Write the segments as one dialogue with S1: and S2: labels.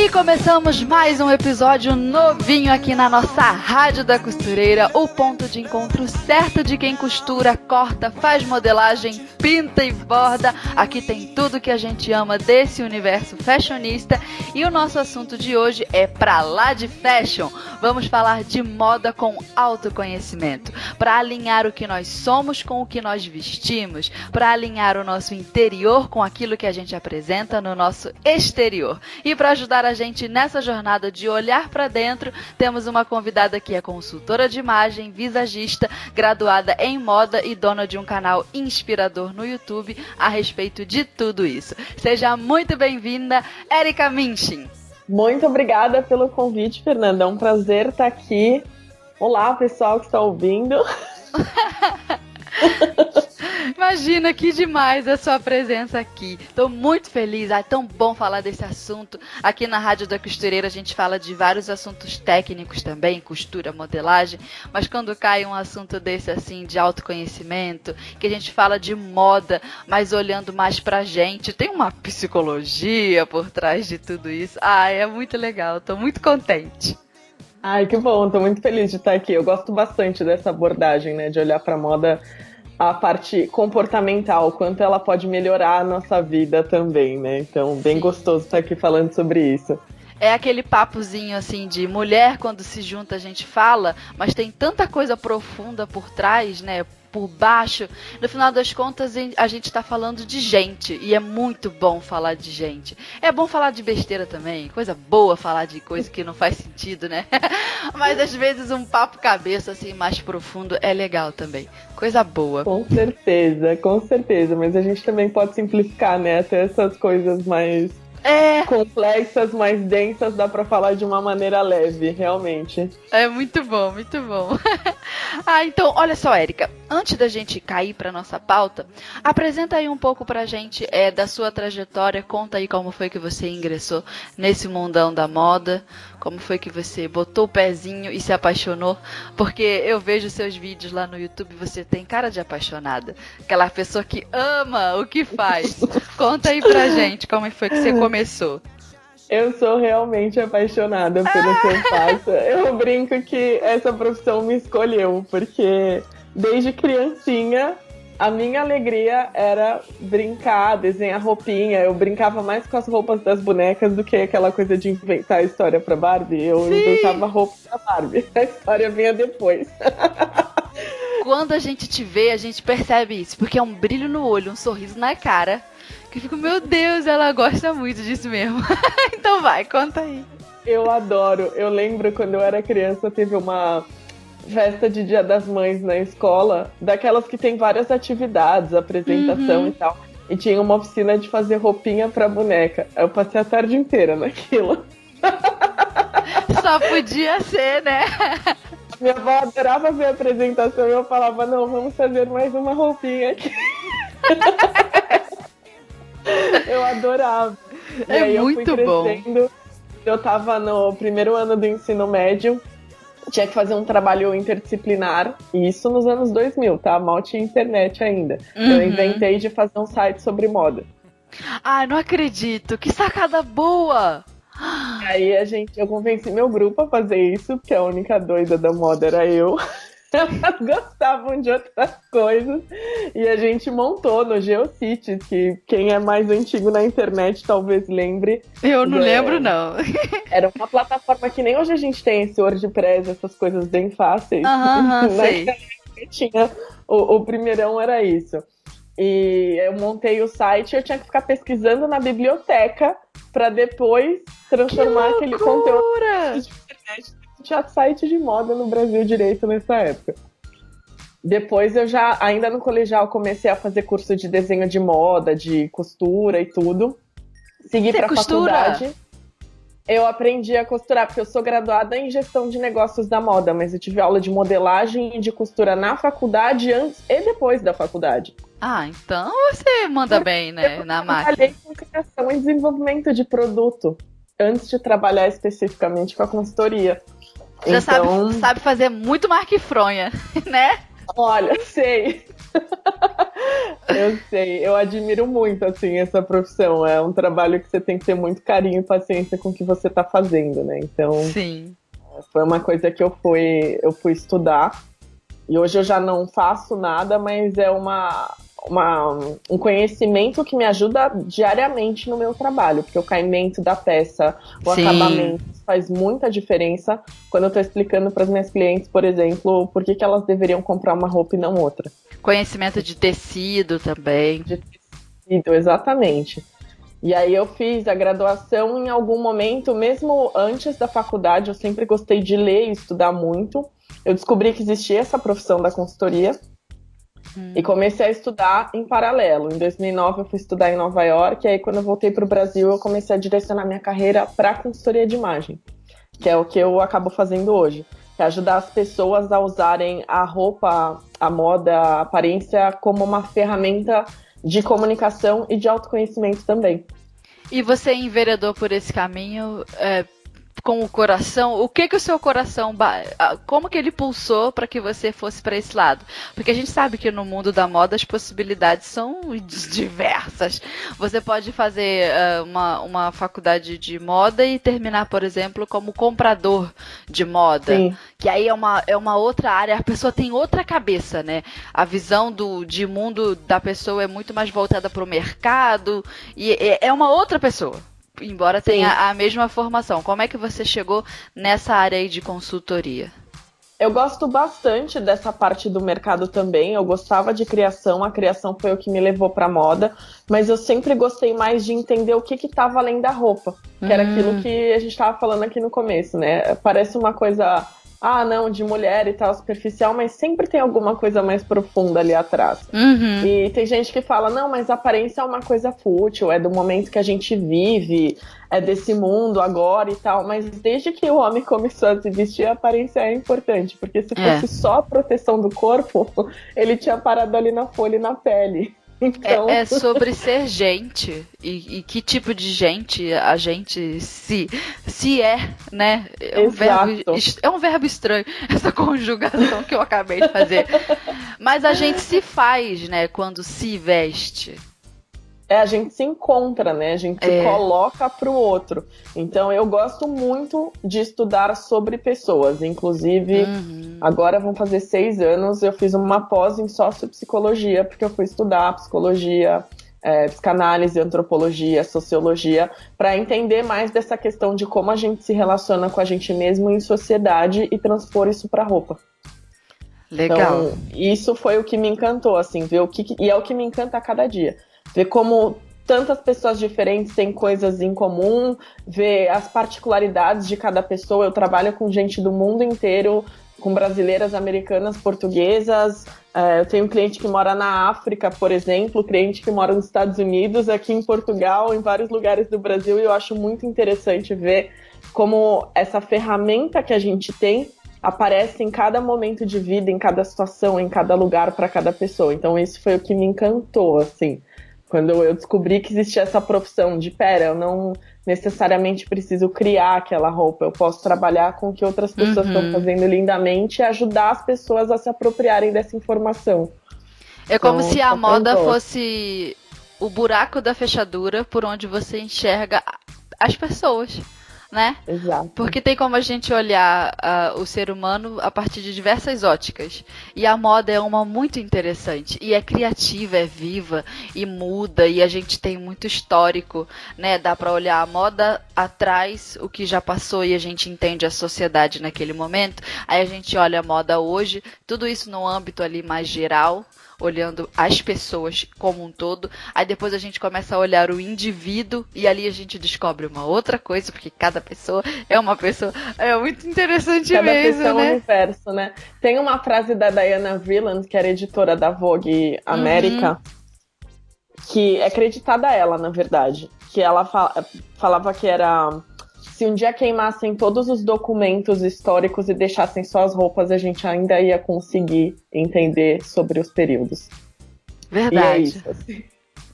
S1: E começamos mais um episódio novinho aqui na nossa Rádio da Costureira, o ponto de encontro certo de quem costura, corta, faz modelagem, pinta e borda. Aqui tem tudo que a gente ama desse universo fashionista e o nosso assunto de hoje é pra lá de fashion. Vamos falar de moda com autoconhecimento, para alinhar o que nós somos com o que nós vestimos, para alinhar o nosso interior com aquilo que a gente apresenta no nosso exterior. E para ajudar a gente nessa jornada de olhar para dentro, temos uma convidada que é consultora de imagem, visagista, graduada em moda e dona de um canal inspirador no YouTube a respeito de tudo isso. Seja muito bem-vinda, Erika Minchin.
S2: Muito obrigada pelo convite, Fernanda. É um prazer estar aqui. Olá, pessoal que está ouvindo.
S1: Imagina que demais a sua presença aqui. Estou muito feliz. é tão bom falar desse assunto. Aqui na Rádio da Costureira a gente fala de vários assuntos técnicos também, costura, modelagem. Mas quando cai um assunto desse assim de autoconhecimento, que a gente fala de moda, mas olhando mais pra gente, tem uma psicologia por trás de tudo isso. Ah, é muito legal. Estou muito contente.
S2: Ai, que bom, tô muito feliz de estar aqui. Eu gosto bastante dessa abordagem, né, de olhar para moda a parte comportamental, quanto ela pode melhorar a nossa vida também, né? Então, bem gostoso estar aqui falando sobre isso.
S1: É aquele papozinho assim de mulher quando se junta a gente fala, mas tem tanta coisa profunda por trás, né? Por baixo. No final das contas, a gente está falando de gente e é muito bom falar de gente. É bom falar de besteira também, coisa boa falar de coisa que não faz sentido, né? Mas às vezes um papo cabeça assim mais profundo é legal também. Coisa boa.
S2: Com certeza, com certeza. Mas a gente também pode simplificar, né? Até essas coisas mais é. complexas, mais densas, dá para falar de uma maneira leve, realmente.
S1: É muito bom, muito bom. ah, então, olha só, Érica, antes da gente cair para nossa pauta, apresenta aí um pouco pra gente é, da sua trajetória, conta aí como foi que você ingressou nesse mundão da moda, como foi que você botou o pezinho e se apaixonou, porque eu vejo seus vídeos lá no YouTube, você tem cara de apaixonada, aquela pessoa que ama o que faz. conta aí pra gente como foi que você começou.
S2: Eu sou realmente apaixonada pelo que eu faço. Eu brinco que essa profissão me escolheu, porque desde criancinha a minha alegria era brincar, desenhar roupinha. Eu brincava mais com as roupas das bonecas do que aquela coisa de inventar a história pra Barbie. Eu Sim. inventava roupa pra Barbie. A história vinha depois.
S1: Quando a gente te vê, a gente percebe isso, porque é um brilho no olho, um sorriso na cara. Eu fico, meu Deus, ela gosta muito disso mesmo. então vai, conta aí.
S2: Eu adoro. Eu lembro quando eu era criança, teve uma festa de Dia das Mães na escola, daquelas que tem várias atividades, apresentação uhum. e tal. E tinha uma oficina de fazer roupinha pra boneca. Eu passei a tarde inteira naquilo.
S1: Só podia ser, né?
S2: Minha avó adorava ver a apresentação e eu falava, não, vamos fazer mais uma roupinha aqui. Eu adorava.
S1: É e muito eu bom.
S2: Eu tava no primeiro ano do ensino médio tinha que fazer um trabalho interdisciplinar, e isso nos anos 2000, tá? Mal tinha internet ainda. Uhum. Eu inventei de fazer um site sobre moda.
S1: Ai, não acredito! Que sacada boa!
S2: E aí a gente, eu convenci meu grupo a fazer isso, porque a única doida da moda era eu. Elas gostavam de outras coisas. E a gente montou no Geocities, que quem é mais antigo na internet talvez lembre.
S1: Eu não é, lembro, não.
S2: Era uma plataforma que nem hoje a gente tem esse WordPress, essas coisas bem fáceis.
S1: Aham, sei.
S2: Tinha, o, o primeirão era isso. E eu montei o site eu tinha que ficar pesquisando na biblioteca para depois transformar aquele conteúdo tinha site de moda no Brasil direito nessa época. Depois eu já, ainda no colegial, comecei a fazer curso de desenho de moda, de costura e tudo. Segui costura? faculdade. Eu aprendi a costurar, porque eu sou graduada em gestão de negócios da moda, mas eu tive aula de modelagem e de costura na faculdade antes e depois da faculdade.
S1: Ah, então você manda bem, né, na máquina.
S2: Eu trabalhei com criação e desenvolvimento de produto antes de trabalhar especificamente com a consultoria.
S1: Já então... sabe, sabe fazer muito marca e fronha, né?
S2: Olha, sei. eu sei, eu admiro muito assim essa profissão. É um trabalho que você tem que ter muito carinho e paciência com o que você está fazendo, né? Então,
S1: Sim.
S2: foi uma coisa que eu fui, eu fui estudar. E hoje eu já não faço nada, mas é uma uma, um conhecimento que me ajuda diariamente no meu trabalho, porque o caimento da peça, o Sim. acabamento faz muita diferença quando eu estou explicando para as minhas clientes, por exemplo, por que, que elas deveriam comprar uma roupa e não outra.
S1: Conhecimento de tecido também. De
S2: tecido, exatamente. E aí eu fiz a graduação em algum momento, mesmo antes da faculdade, eu sempre gostei de ler e estudar muito. Eu descobri que existia essa profissão da consultoria Hum. E comecei a estudar em paralelo. Em 2009 eu fui estudar em Nova York, e aí quando eu voltei para o Brasil eu comecei a direcionar minha carreira para consultoria de imagem, que é o que eu acabo fazendo hoje. Que é ajudar as pessoas a usarem a roupa, a moda, a aparência como uma ferramenta de comunicação e de autoconhecimento também.
S1: E você enveredou por esse caminho é, com o coração, o que que o seu coração, como que ele pulsou para que você fosse para esse lado? Porque a gente sabe que no mundo da moda as possibilidades são diversas. Você pode fazer uh, uma, uma faculdade de moda e terminar, por exemplo, como comprador de moda, Sim. que aí é uma, é uma outra área, a pessoa tem outra cabeça, né? A visão do, de mundo da pessoa é muito mais voltada para o mercado e é, é uma outra pessoa embora Sim. tenha a mesma formação. Como é que você chegou nessa área aí de consultoria?
S2: Eu gosto bastante dessa parte do mercado também. Eu gostava de criação, a criação foi o que me levou para moda, mas eu sempre gostei mais de entender o que estava além da roupa, que hum. era aquilo que a gente estava falando aqui no começo, né? Parece uma coisa ah, não, de mulher e tal, superficial, mas sempre tem alguma coisa mais profunda ali atrás.
S1: Uhum.
S2: E tem gente que fala, não, mas aparência é uma coisa fútil, é do momento que a gente vive, é desse mundo agora e tal. Mas desde que o homem começou a se vestir, a aparência é importante, porque se é. fosse é. só a proteção do corpo, ele tinha parado ali na folha e na pele. Então...
S1: É, é, sobre ser gente e, e, que tipo de gente a gente se, se é, né? É um, verbo, é um verbo estranho essa conjugação que eu acabei de fazer. Mas a gente se faz, né, quando se veste.
S2: É, a gente se encontra, né? A gente é. se coloca para o outro. Então, eu gosto muito de estudar sobre pessoas. Inclusive, uhum. agora vão fazer seis anos, eu fiz uma pós em sociopsicologia, porque eu fui estudar psicologia, é, psicanálise, antropologia, sociologia, para entender mais dessa questão de como a gente se relaciona com a gente mesmo em sociedade e transpor isso para roupa.
S1: Legal.
S2: Então, isso foi o que me encantou, assim, ver o que. E é o que me encanta a cada dia ver como tantas pessoas diferentes têm coisas em comum, ver as particularidades de cada pessoa. Eu trabalho com gente do mundo inteiro, com brasileiras, americanas, portuguesas. É, eu tenho um cliente que mora na África, por exemplo, cliente que mora nos Estados Unidos, aqui em Portugal, em vários lugares do Brasil, e eu acho muito interessante ver como essa ferramenta que a gente tem aparece em cada momento de vida, em cada situação, em cada lugar para cada pessoa. Então isso foi o que me encantou, assim. Quando eu descobri que existia essa profissão de, pera, eu não necessariamente preciso criar aquela roupa, eu posso trabalhar com o que outras pessoas uhum. estão fazendo lindamente e ajudar as pessoas a se apropriarem dessa informação.
S1: É como então, se a moda fosse o buraco da fechadura por onde você enxerga as pessoas né?
S2: Exato.
S1: Porque tem como a gente olhar uh, o ser humano a partir de diversas óticas. E a moda é uma muito interessante. E é criativa, é viva e muda. E a gente tem muito histórico, né? Dá para olhar a moda atrás, o que já passou e a gente entende a sociedade naquele momento. Aí a gente olha a moda hoje, tudo isso no âmbito ali mais geral olhando as pessoas como um todo. Aí depois a gente começa a olhar o indivíduo e ali a gente descobre uma outra coisa, porque cada pessoa é uma pessoa. É muito interessante
S2: cada
S1: mesmo,
S2: pessoa
S1: né?
S2: É um universo, né? Tem uma frase da Diana Villand, que era editora da Vogue América, uhum. que é acreditada a ela, na verdade. Que ela falava que era se um dia queimassem todos os documentos históricos e deixassem só as roupas, a gente ainda ia conseguir entender sobre os períodos.
S1: Verdade. E é isso. Assim.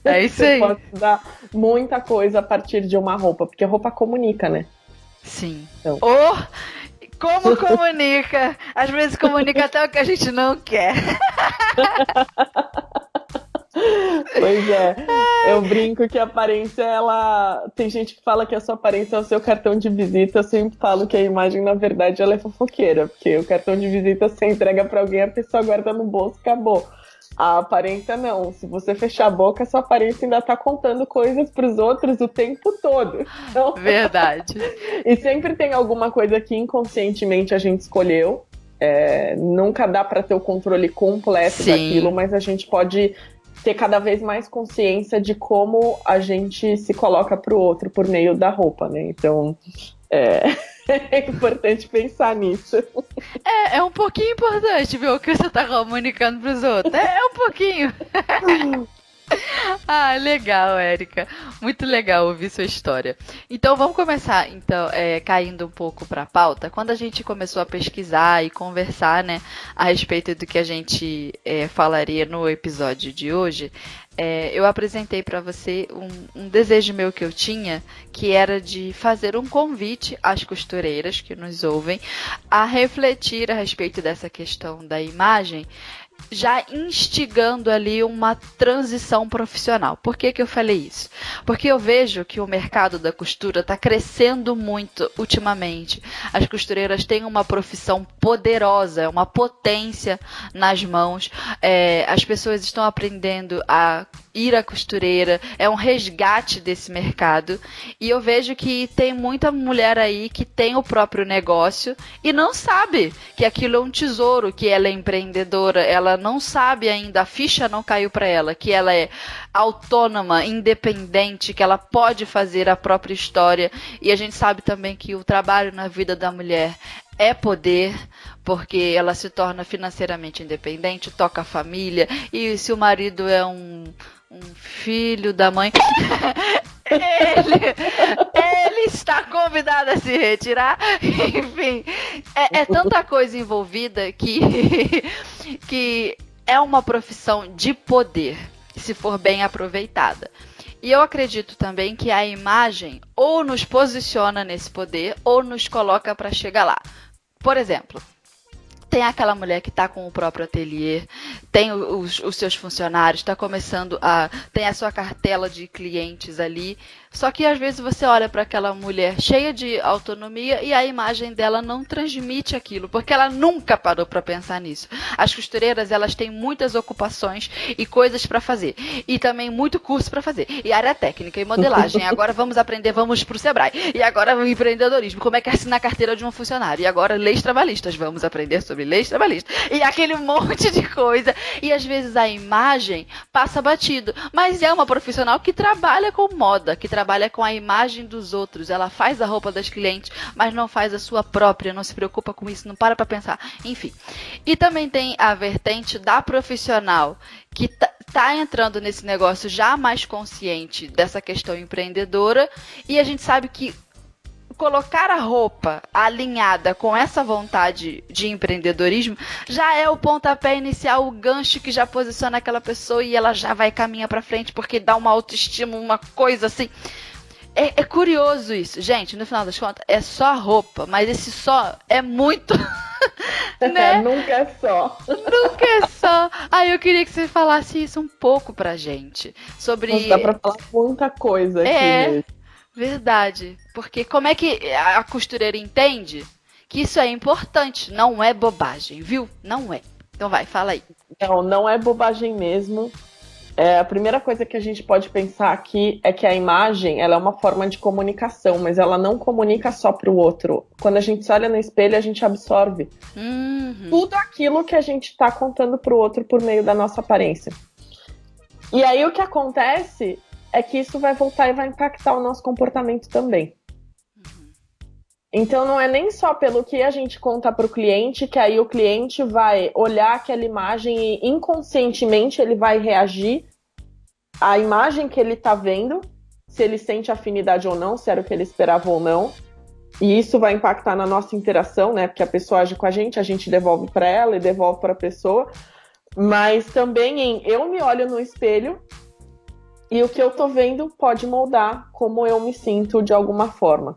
S1: É isso
S2: aí. Você pode estudar muita coisa a partir de uma roupa, porque roupa comunica, né?
S1: Sim. Então. Oh, como comunica? Às vezes comunica até o que a gente não quer.
S2: Pois é, eu brinco que a aparência, ela. Tem gente que fala que a sua aparência é o seu cartão de visita. Eu sempre falo que a imagem, na verdade, ela é fofoqueira, porque o cartão de visita você entrega para alguém, a pessoa guarda no bolso, acabou. A aparência não. Se você fechar a boca, a sua aparência ainda tá contando coisas para os outros o tempo todo.
S1: Então... Verdade.
S2: e sempre tem alguma coisa que inconscientemente a gente escolheu. É, nunca dá para ter o controle completo Sim. daquilo, mas a gente pode ter cada vez mais consciência de como a gente se coloca para o outro por meio da roupa, né? Então, é, é importante pensar nisso.
S1: É, é um pouquinho importante ver o que você está comunicando para os outros. É, é um pouquinho. ah, legal, Érica. Muito legal ouvir sua história. Então vamos começar, então, é, caindo um pouco para a pauta. Quando a gente começou a pesquisar e conversar, né, a respeito do que a gente é, falaria no episódio de hoje, é, eu apresentei para você um, um, desejo meu que eu tinha, que era de fazer um convite às costureiras que nos ouvem a refletir a respeito dessa questão da imagem já instigando ali uma transição profissional. Por que, que eu falei isso? Porque eu vejo que o mercado da costura está crescendo muito ultimamente. As costureiras têm uma profissão poderosa, uma potência nas mãos. É, as pessoas estão aprendendo a ir à costureira, é um resgate desse mercado. E eu vejo que tem muita mulher aí que tem o próprio negócio e não sabe que aquilo é um tesouro, que ela é empreendedora, ela não sabe ainda, a ficha não caiu para ela, que ela é autônoma, independente, que ela pode fazer a própria história. E a gente sabe também que o trabalho na vida da mulher é poder, porque ela se torna financeiramente independente, toca a família, e se o marido é um um filho da mãe. ele, ele está convidado a se retirar. Enfim, é, é tanta coisa envolvida que, que é uma profissão de poder, se for bem aproveitada. E eu acredito também que a imagem ou nos posiciona nesse poder ou nos coloca para chegar lá. Por exemplo, tem aquela mulher que está com o próprio ateliê, tem os, os seus funcionários, está começando a. tem a sua cartela de clientes ali. Só que às vezes você olha para aquela mulher cheia de autonomia e a imagem dela não transmite aquilo, porque ela nunca parou para pensar nisso. As costureiras, elas têm muitas ocupações e coisas para fazer, e também muito curso para fazer, e área técnica e modelagem. Agora vamos aprender, vamos para o Sebrae. E agora o empreendedorismo, como é que é assinar a carteira de um funcionário? E agora leis trabalhistas, vamos aprender sobre leis trabalhistas. E aquele monte de coisa. E às vezes a imagem passa batido, mas é uma profissional que trabalha com moda, que trabalha trabalha com a imagem dos outros, ela faz a roupa das clientes, mas não faz a sua própria, não se preocupa com isso, não para para pensar. Enfim. E também tem a vertente da profissional que tá, tá entrando nesse negócio já mais consciente dessa questão empreendedora e a gente sabe que colocar a roupa alinhada com essa vontade de empreendedorismo já é o pontapé inicial, o gancho que já posiciona aquela pessoa e ela já vai caminhar para frente porque dá uma autoestima, uma coisa assim. É, é, curioso isso, gente. No final das contas, é só roupa, mas esse só é muito. né?
S2: É, nunca é só.
S1: Nunca é só. Aí eu queria que você falasse isso um pouco pra gente. Sobre. Nossa,
S2: dá pra falar muita coisa aqui. É, mesmo.
S1: Verdade. Porque como é que a costureira entende que isso é importante? Não é bobagem, viu? Não é. Então vai, fala aí.
S2: Não, não é bobagem mesmo. É, a primeira coisa que a gente pode pensar aqui é que a imagem ela é uma forma de comunicação, mas ela não comunica só para o outro. Quando a gente se olha no espelho, a gente absorve uhum. tudo aquilo que a gente está contando para o outro por meio da nossa aparência. E aí o que acontece é que isso vai voltar e vai impactar o nosso comportamento também. Uhum. Então não é nem só pelo que a gente conta para o cliente que aí o cliente vai olhar aquela imagem e inconscientemente ele vai reagir à imagem que ele está vendo, se ele sente afinidade ou não, se era o que ele esperava ou não. e isso vai impactar na nossa interação, né? Porque a pessoa age com a gente, a gente devolve para ela e devolve para a pessoa. Mas também em eu me olho no espelho e o que eu tô vendo pode moldar como eu me sinto de alguma forma.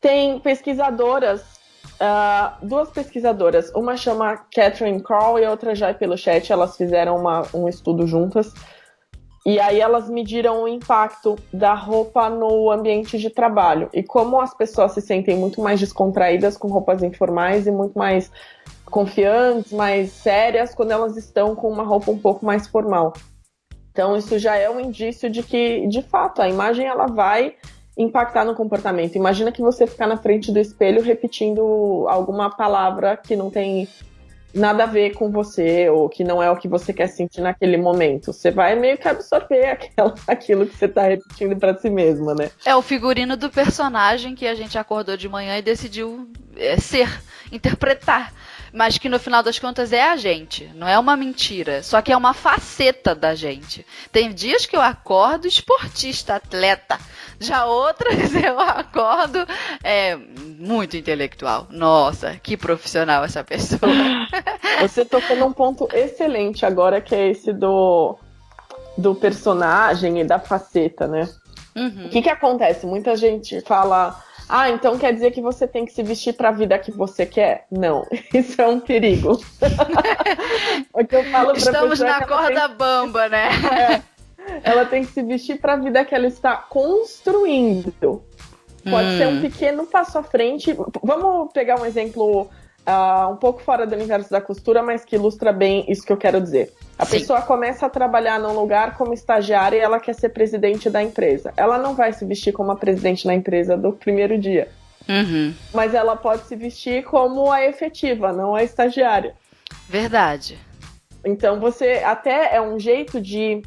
S2: Tem pesquisadoras, uh, duas pesquisadoras, uma chama Catherine Crawl e a outra Jai chat. elas fizeram uma, um estudo juntas. E aí elas mediram o impacto da roupa no ambiente de trabalho e como as pessoas se sentem muito mais descontraídas com roupas informais e muito mais confiantes, mais sérias quando elas estão com uma roupa um pouco mais formal. Então isso já é um indício de que, de fato, a imagem ela vai impactar no comportamento. Imagina que você ficar na frente do espelho repetindo alguma palavra que não tem nada a ver com você ou que não é o que você quer sentir naquele momento. Você vai meio que absorver aquela, aquilo que você está repetindo para si mesma, né?
S1: É o figurino do personagem que a gente acordou de manhã e decidiu é, ser, interpretar mas que no final das contas é a gente, não é uma mentira, só que é uma faceta da gente. Tem dias que eu acordo esportista, atleta, já outras eu acordo é, muito intelectual. Nossa, que profissional essa pessoa.
S2: Você tocou num ponto excelente agora, que é esse do, do personagem e da faceta, né? Uhum. O que que acontece? Muita gente fala ah, então quer dizer que você tem que se vestir para a vida que você quer? Não, isso é um perigo.
S1: o que eu falo Estamos na é corda tem... bamba, né?
S2: É, ela tem que se vestir para a vida que ela está construindo. Pode hum. ser um pequeno passo à frente. Vamos pegar um exemplo uh, um pouco fora do universo da costura, mas que ilustra bem isso que eu quero dizer. A Sim. pessoa começa a trabalhar num lugar como estagiária e ela quer ser presidente da empresa. Ela não vai se vestir como a presidente da empresa do primeiro dia. Uhum. Mas ela pode se vestir como a efetiva, não a estagiária.
S1: Verdade.
S2: Então você até é um jeito de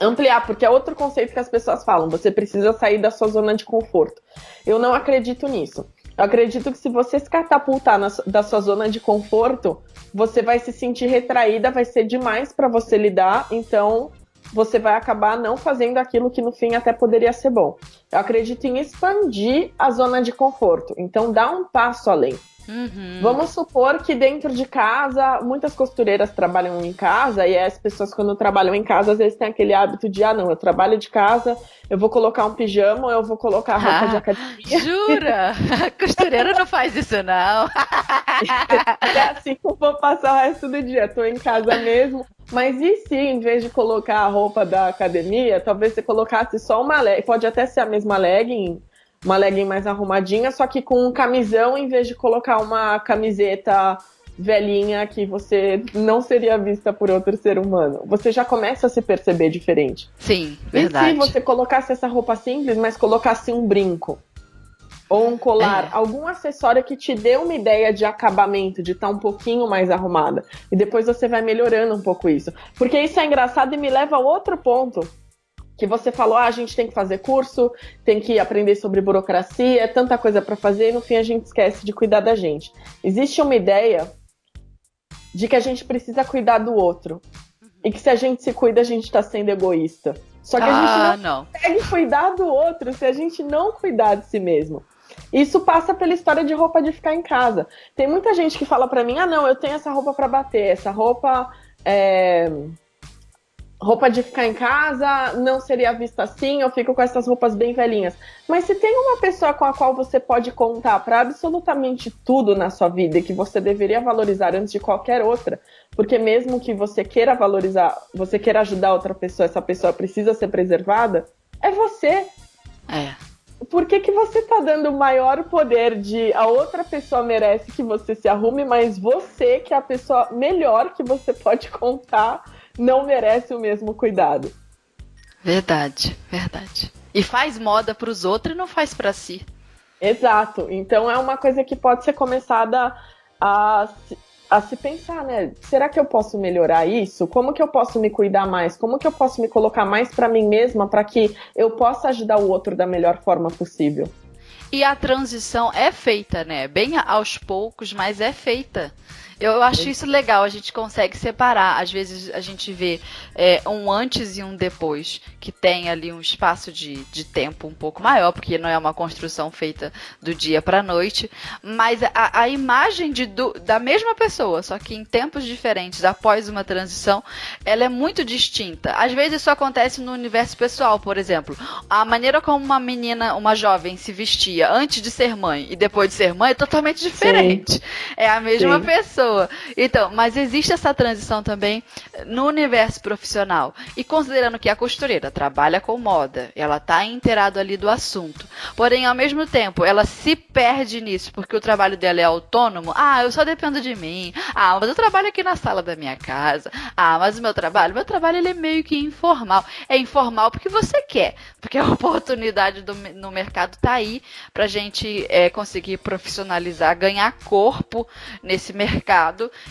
S2: ampliar, porque é outro conceito que as pessoas falam, você precisa sair da sua zona de conforto. Eu não acredito nisso. Eu acredito que se você se catapultar na, da sua zona de conforto, você vai se sentir retraída, vai ser demais para você lidar, então você vai acabar não fazendo aquilo que no fim até poderia ser bom. Eu acredito em expandir a zona de conforto, então dá um passo além. Uhum. Vamos supor que dentro de casa, muitas costureiras trabalham em casa e as pessoas quando trabalham em casa às vezes têm aquele hábito de ah não, eu trabalho de casa, eu vou colocar um pijama ou eu vou colocar roupa ah, de academia.
S1: Jura? A costureira não faz isso não.
S2: é assim que eu vou passar o resto do dia, tô em casa mesmo. Mas e se, em vez de colocar a roupa da academia, talvez você colocasse só uma legging, pode até ser a mesma legging, uma legging mais arrumadinha, só que com um camisão em vez de colocar uma camiseta velhinha que você não seria vista por outro ser humano. Você já começa a se perceber diferente.
S1: Sim, verdade.
S2: E se você colocasse essa roupa simples, mas colocasse um brinco? Ou um colar, é. algum acessório que te dê uma ideia de acabamento, de estar tá um pouquinho mais arrumada. E depois você vai melhorando um pouco isso. Porque isso é engraçado e me leva a outro ponto que você falou, ah, a gente tem que fazer curso, tem que aprender sobre burocracia, é tanta coisa para fazer e no fim a gente esquece de cuidar da gente. Existe uma ideia de que a gente precisa cuidar do outro. E que se a gente se cuida, a gente está sendo egoísta. Só que a gente ah, não, não consegue cuidar do outro se a gente não cuidar de si mesmo. Isso passa pela história de roupa de ficar em casa. Tem muita gente que fala para mim: ah, não, eu tenho essa roupa para bater, essa roupa é, roupa de ficar em casa não seria vista assim, eu fico com essas roupas bem velhinhas. Mas se tem uma pessoa com a qual você pode contar para absolutamente tudo na sua vida e que você deveria valorizar antes de qualquer outra, porque mesmo que você queira valorizar, você queira ajudar outra pessoa, essa pessoa precisa ser preservada, é você.
S1: É.
S2: Por que, que você tá dando maior poder de a outra pessoa merece que você se arrume, mas você, que é a pessoa melhor que você pode contar, não merece o mesmo cuidado.
S1: Verdade, verdade. E faz moda para os outros e não faz para si.
S2: Exato. Então é uma coisa que pode ser começada a, a se pensar, né? Será que eu posso melhorar isso? Como que eu posso me cuidar mais? Como que eu posso me colocar mais para mim mesma para que eu possa ajudar o outro da melhor forma possível?
S1: E a transição é feita, né? Bem aos poucos, mas é feita. Eu acho isso legal, a gente consegue separar. Às vezes a gente vê é, um antes e um depois, que tem ali um espaço de, de tempo um pouco maior, porque não é uma construção feita do dia para noite, mas a, a imagem de, do, da mesma pessoa, só que em tempos diferentes, após uma transição, ela é muito distinta. Às vezes isso acontece no universo pessoal, por exemplo. A maneira como uma menina, uma jovem se vestia antes de ser mãe e depois de ser mãe é totalmente diferente. Sim. É a mesma Sim. pessoa. Então, mas existe essa transição também no universo profissional. E considerando que a costureira trabalha com moda, ela está inteirado ali do assunto. Porém, ao mesmo tempo, ela se perde nisso, porque o trabalho dela é autônomo. Ah, eu só dependo de mim. Ah, mas eu trabalho aqui na sala da minha casa. Ah, mas o meu trabalho, meu trabalho ele é meio que informal. É informal porque você quer, porque a oportunidade do, no mercado está aí para gente é, conseguir profissionalizar, ganhar corpo nesse mercado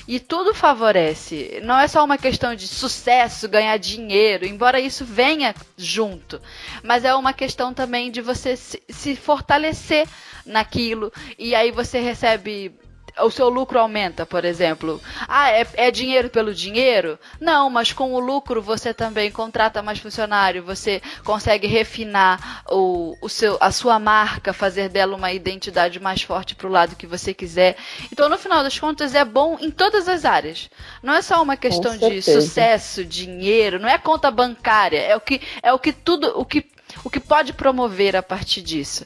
S1: e tudo favorece. Não é só uma questão de sucesso, ganhar dinheiro, embora isso venha junto, mas é uma questão também de você se, se fortalecer naquilo e aí você recebe o seu lucro aumenta, por exemplo. Ah, é, é, dinheiro pelo dinheiro? Não, mas com o lucro você também contrata mais funcionário, você consegue refinar o, o seu, a sua marca, fazer dela uma identidade mais forte para o lado que você quiser. Então, no final das contas, é bom em todas as áreas. Não é só uma questão de sucesso, dinheiro, não é conta bancária, é o que é o que tudo, o que o que pode promover a partir disso.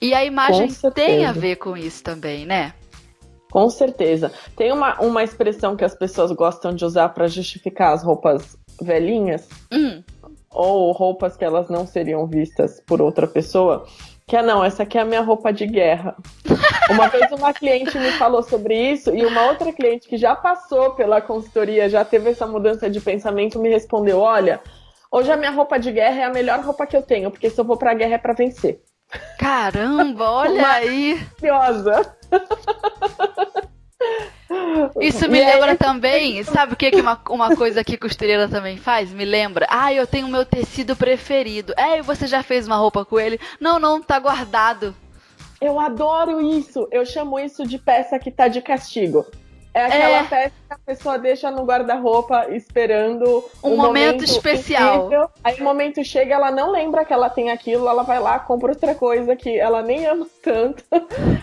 S1: E a imagem tem a ver com isso também, né?
S2: Com certeza. Tem uma, uma expressão que as pessoas gostam de usar para justificar as roupas velhinhas, hum. ou roupas que elas não seriam vistas por outra pessoa, que é não, essa aqui é a minha roupa de guerra. Uma vez uma cliente me falou sobre isso e uma outra cliente que já passou pela consultoria, já teve essa mudança de pensamento, me respondeu: "Olha, hoje a minha roupa de guerra é a melhor roupa que eu tenho, porque se eu vou pra guerra é para vencer".
S1: Caramba, olha aí.
S2: Maravilhosa.
S1: Isso me e lembra aí... também, sabe o que, que uma, uma coisa que costureira também faz? Me lembra? Ah, eu tenho o meu tecido preferido. É, e você já fez uma roupa com ele? Não, não, tá guardado.
S2: Eu adoro isso. Eu chamo isso de peça que tá de castigo. É aquela é. peça que a pessoa deixa no guarda-roupa esperando
S1: um, um momento, momento, especial. Incrível.
S2: Aí o momento chega, ela não lembra que ela tem aquilo, ela vai lá, compra outra coisa que ela nem ama tanto.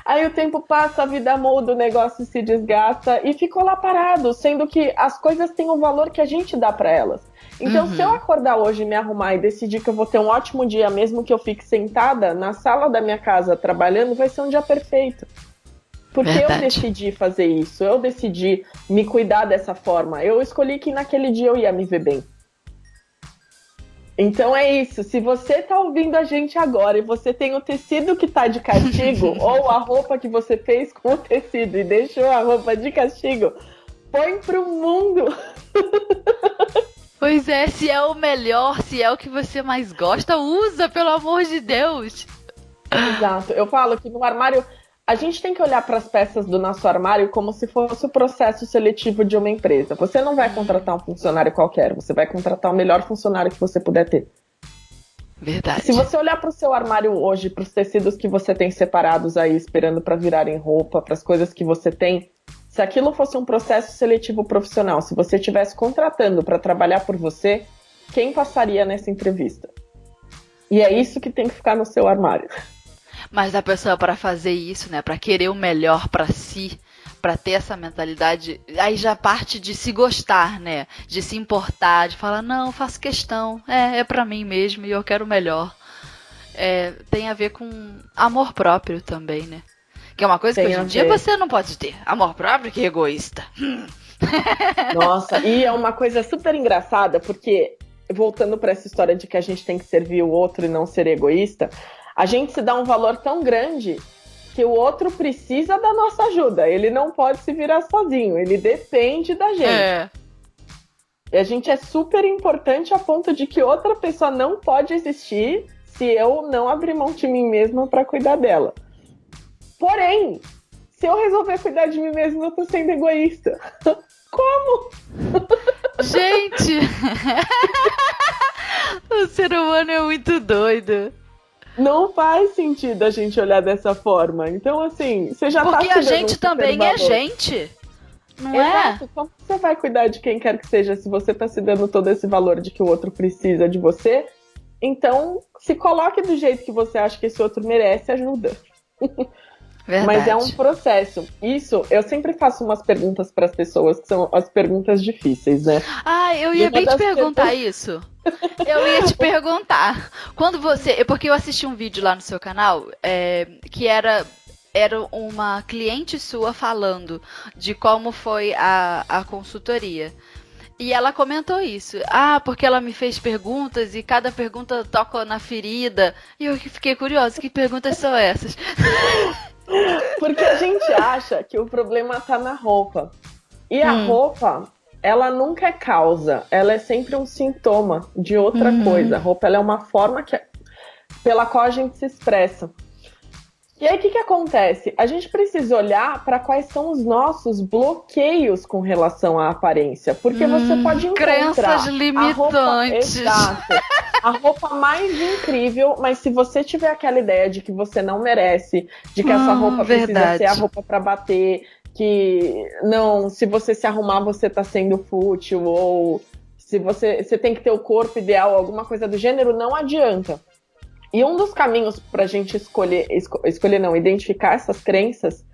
S2: Aí o tempo passa, a vida muda, o negócio se desgasta e ficou lá parado, sendo que as coisas têm o valor que a gente dá para elas. Então, uhum. se eu uhum. acordar hoje, me arrumar e decidir que eu vou ter um ótimo dia, mesmo que eu fique sentada na sala da minha casa trabalhando, vai ser um dia perfeito. Porque Verdade. eu decidi fazer isso, eu decidi me cuidar dessa forma. Eu escolhi que naquele dia eu ia me ver bem. Então é isso. Se você tá ouvindo a gente agora e você tem o tecido que tá de castigo, ou a roupa que você fez com o tecido e deixou a roupa de castigo, põe pro mundo.
S1: Pois é, se é o melhor, se é o que você mais gosta, usa, pelo amor de Deus.
S2: Exato. Eu falo que no armário a gente tem que olhar para as peças do nosso armário como se fosse o processo seletivo de uma empresa. Você não vai contratar um funcionário qualquer, você vai contratar o melhor funcionário que você puder ter.
S1: Verdade.
S2: Se você olhar para o seu armário hoje, para os tecidos que você tem separados aí, esperando para virarem roupa, para as coisas que você tem, se aquilo fosse um processo seletivo profissional, se você estivesse contratando para trabalhar por você, quem passaria nessa entrevista? E é isso que tem que ficar no seu armário.
S1: Mas a pessoa para fazer isso, né, para querer o melhor para si, para ter essa mentalidade, aí já parte de se gostar, né, de se importar, de falar não, faço questão, é, é para mim mesmo e eu quero o melhor. É, tem a ver com amor próprio também, né? Que é uma coisa tem que hoje em dia você não pode ter. Amor próprio que é egoísta.
S2: Nossa, e é uma coisa super engraçada, porque voltando para essa história de que a gente tem que servir o outro e não ser egoísta, a gente se dá um valor tão grande que o outro precisa da nossa ajuda. Ele não pode se virar sozinho, ele depende da gente. É. E a gente é super importante a ponto de que outra pessoa não pode existir se eu não abrir mão de mim mesma para cuidar dela. Porém, se eu resolver cuidar de mim mesma, eu tô sendo egoísta. Como?
S1: Gente! o ser humano é muito doido
S2: não faz sentido a gente olhar dessa forma. Então, assim, você já
S1: Porque tá a gente também é gente. Não é?
S2: Exato. Como você vai cuidar de quem quer que seja se você tá se dando todo esse valor de que o outro precisa de você? Então, se coloque do jeito que você acha que esse outro merece ajuda.
S1: Verdade.
S2: Mas é um processo. Isso, eu sempre faço umas perguntas para as pessoas, que são as perguntas difíceis, né?
S1: Ah, eu ia bem te perguntar isso. Eu ia te perguntar. Quando você. Porque eu assisti um vídeo lá no seu canal é, que era. Era uma cliente sua falando de como foi a, a consultoria. E ela comentou isso. Ah, porque ela me fez perguntas e cada pergunta toca na ferida. E eu fiquei curiosa, que perguntas são essas?
S2: Porque a gente acha que o problema tá na roupa. E a
S1: Hum.
S2: roupa, ela nunca é causa, ela é sempre um sintoma de outra
S1: Uhum.
S2: coisa. A roupa ela é uma forma que, pela qual a gente se expressa. E aí o que, que acontece? A gente precisa olhar para quais são os nossos bloqueios com relação à aparência. Porque você
S1: Hum,
S2: pode encontrar
S1: Crenças
S2: a roupa,
S1: limitantes.
S2: exato, a roupa mais incrível, mas se você tiver aquela ideia de que você não merece, de que essa
S1: Hum,
S2: roupa precisa
S1: verdade.
S2: ser a roupa para bater, que não, se você se arrumar você tá sendo fútil ou se você, você tem que ter o corpo ideal, alguma coisa do gênero, não adianta. E um dos caminhos pra gente escolher, esco- escolher não, identificar essas crenças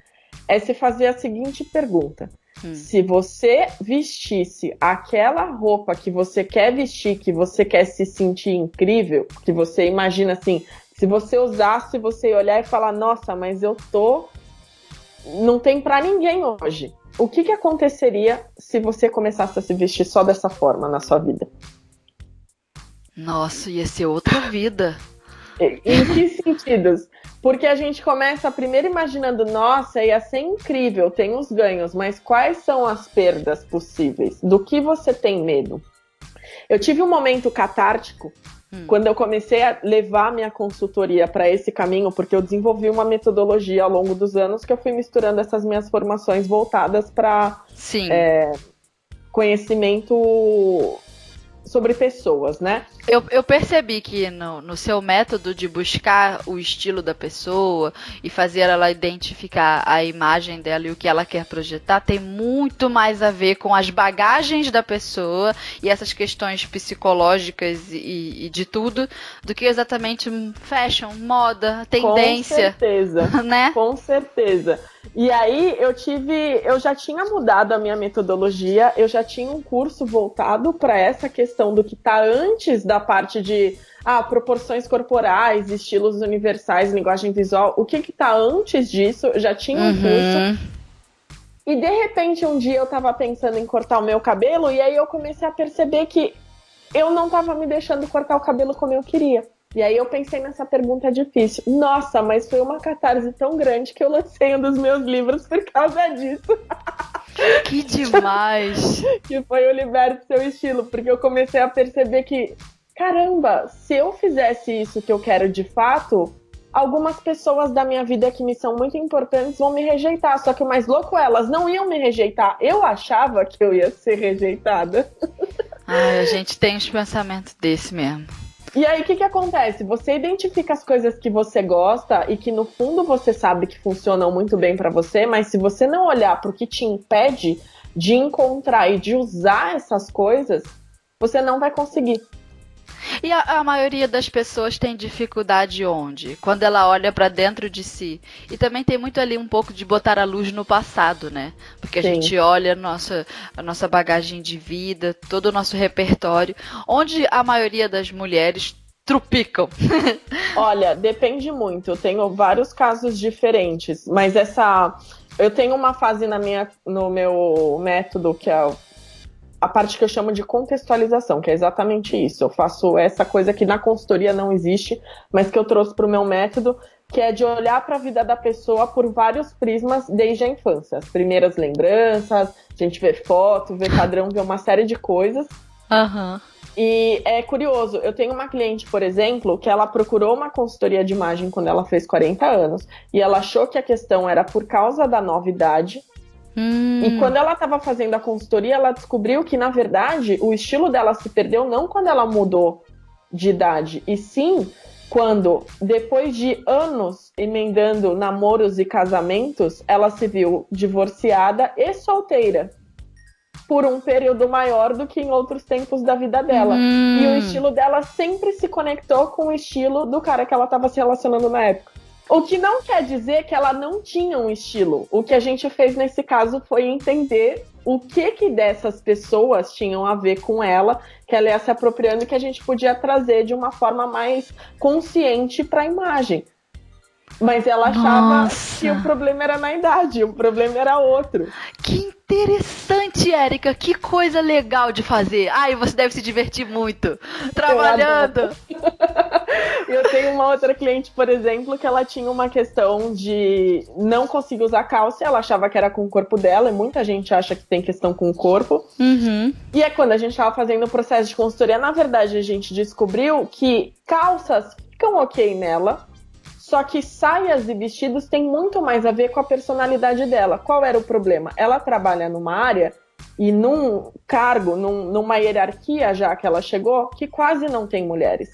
S2: é se fazer a seguinte pergunta:
S1: Hum.
S2: se você vestisse aquela roupa que você quer vestir, que você quer se sentir incrível, que você imagina assim, se você usasse, você ia olhar e falar, nossa, mas eu tô. Não tem pra ninguém hoje. O que, que aconteceria se você começasse a se vestir só dessa forma na sua vida?
S1: Nossa, ia ser outra vida.
S2: Em que sentidos? Porque a gente começa primeiro imaginando, nossa, ia ser incrível, tem os ganhos, mas quais são as perdas possíveis? Do que você tem medo? Eu tive um momento catártico
S1: Hum.
S2: quando eu comecei a levar minha consultoria para esse caminho, porque eu desenvolvi uma metodologia ao longo dos anos que eu fui misturando essas minhas formações voltadas para. É. conhecimento sobre pessoas, né?
S1: Eu, eu percebi que no, no seu método de buscar o estilo da pessoa e fazer ela identificar a imagem dela e o que ela quer projetar tem muito mais a ver com as bagagens da pessoa e essas questões psicológicas e, e de tudo do que exatamente fashion, moda,
S2: Com
S1: tendência,
S2: certeza.
S1: né?
S2: Com certeza. E aí eu tive, eu já tinha mudado a minha metodologia, eu já tinha um curso voltado para essa questão do que está antes da parte de ah, proporções corporais, estilos universais, linguagem visual. O que que tá antes disso? Eu já tinha um curso
S1: Uhum.
S2: e de repente um dia eu tava pensando em cortar o meu cabelo e aí eu comecei a perceber que eu não tava me deixando cortar o cabelo como eu queria. E aí eu pensei nessa pergunta difícil. Nossa, mas foi uma catarse tão grande que eu lancei um dos meus livros por causa disso,
S1: Que demais!
S2: que foi o Liberte Seu Estilo, porque eu comecei a perceber que, caramba, se eu fizesse isso que eu quero de fato, algumas pessoas da minha vida que me são muito importantes vão me rejeitar. Só que o mais louco elas não iam me rejeitar. Eu achava que eu ia ser rejeitada.
S1: Ai, a gente tem uns pensamentos desse mesmo.
S2: E aí, o que, que acontece? Você identifica as coisas que você gosta e que no fundo você sabe que funcionam muito bem pra você, mas se você não olhar pro que te impede de encontrar e de usar essas coisas, você não vai conseguir.
S1: E a, a maioria das pessoas tem dificuldade onde? Quando ela olha pra dentro de si. E também tem muito ali um pouco de botar a luz no passado, né? Porque a
S2: Sim.
S1: gente olha a nossa, a nossa bagagem de vida, todo o nosso repertório, onde a maioria das mulheres trupicam.
S2: Olha, depende muito. Eu tenho vários casos diferentes, mas essa. Eu tenho uma fase na minha, no meu método que é a parte que eu chamo de contextualização, que é exatamente isso. Eu faço essa coisa que na consultoria não existe, mas que eu trouxe para o meu método, que é de olhar para a vida da pessoa por vários prismas desde a infância. As primeiras lembranças, a gente vê foto, vê padrão, vê uma série de coisas.
S1: Aham.
S2: E é curioso, eu tenho uma cliente, por exemplo, que ela procurou uma consultoria de imagem quando ela fez 40 anos, e ela achou que a questão era por causa da novidade.
S1: Hum,
S2: E quando ela estava fazendo a consultoria, ela descobriu que, na verdade, o estilo dela se perdeu não quando ela mudou de idade, e sim quando, depois de anos emendando namoros e casamentos, ela se viu divorciada e solteira por um período maior do que em outros tempos da vida dela. Hum. E o estilo dela sempre se conectou com o estilo do cara que ela estava se relacionando na época. O que não quer dizer que ela não tinha um estilo. O que a gente fez nesse caso foi entender o que que dessas pessoas tinham a ver com ela, que ela ia se apropriando e que a gente podia trazer de uma forma mais consciente para a imagem. Mas ela achava Nossa. que o problema era na idade, o problema era outro.
S1: Que interessante, Érica. Que coisa legal de fazer. Ai, você deve se divertir muito trabalhando.
S2: Eu, Eu tenho uma outra cliente, por exemplo, que ela tinha uma questão de não conseguir usar calça. Ela achava que era com o corpo dela, e muita gente acha que tem questão com o corpo.
S1: Uhum.
S2: E é quando a gente estava fazendo o processo de consultoria, na verdade, a gente descobriu que calças ficam ok nela, só que saias e vestidos têm muito mais a ver com a personalidade dela. Qual era o problema? Ela trabalha numa área e num cargo, num, numa hierarquia já que ela chegou, que quase não tem mulheres.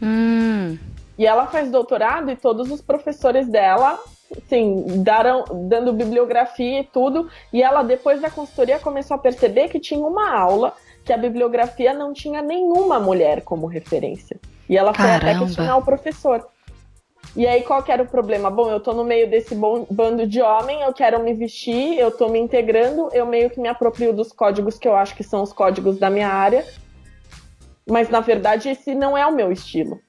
S1: Hum.
S2: E ela faz doutorado e todos os professores dela, assim, daram, dando bibliografia e tudo. E ela, depois da consultoria, começou a perceber que tinha uma aula que a bibliografia não tinha nenhuma mulher como referência. E ela foi Caramba. até questionar o professor. E aí, qual que era o problema? Bom, eu tô no meio desse bando de homem, eu quero me vestir, eu tô me integrando, eu meio que me aproprio dos códigos que eu acho que são os códigos da minha área. Mas na verdade, esse não é o meu estilo.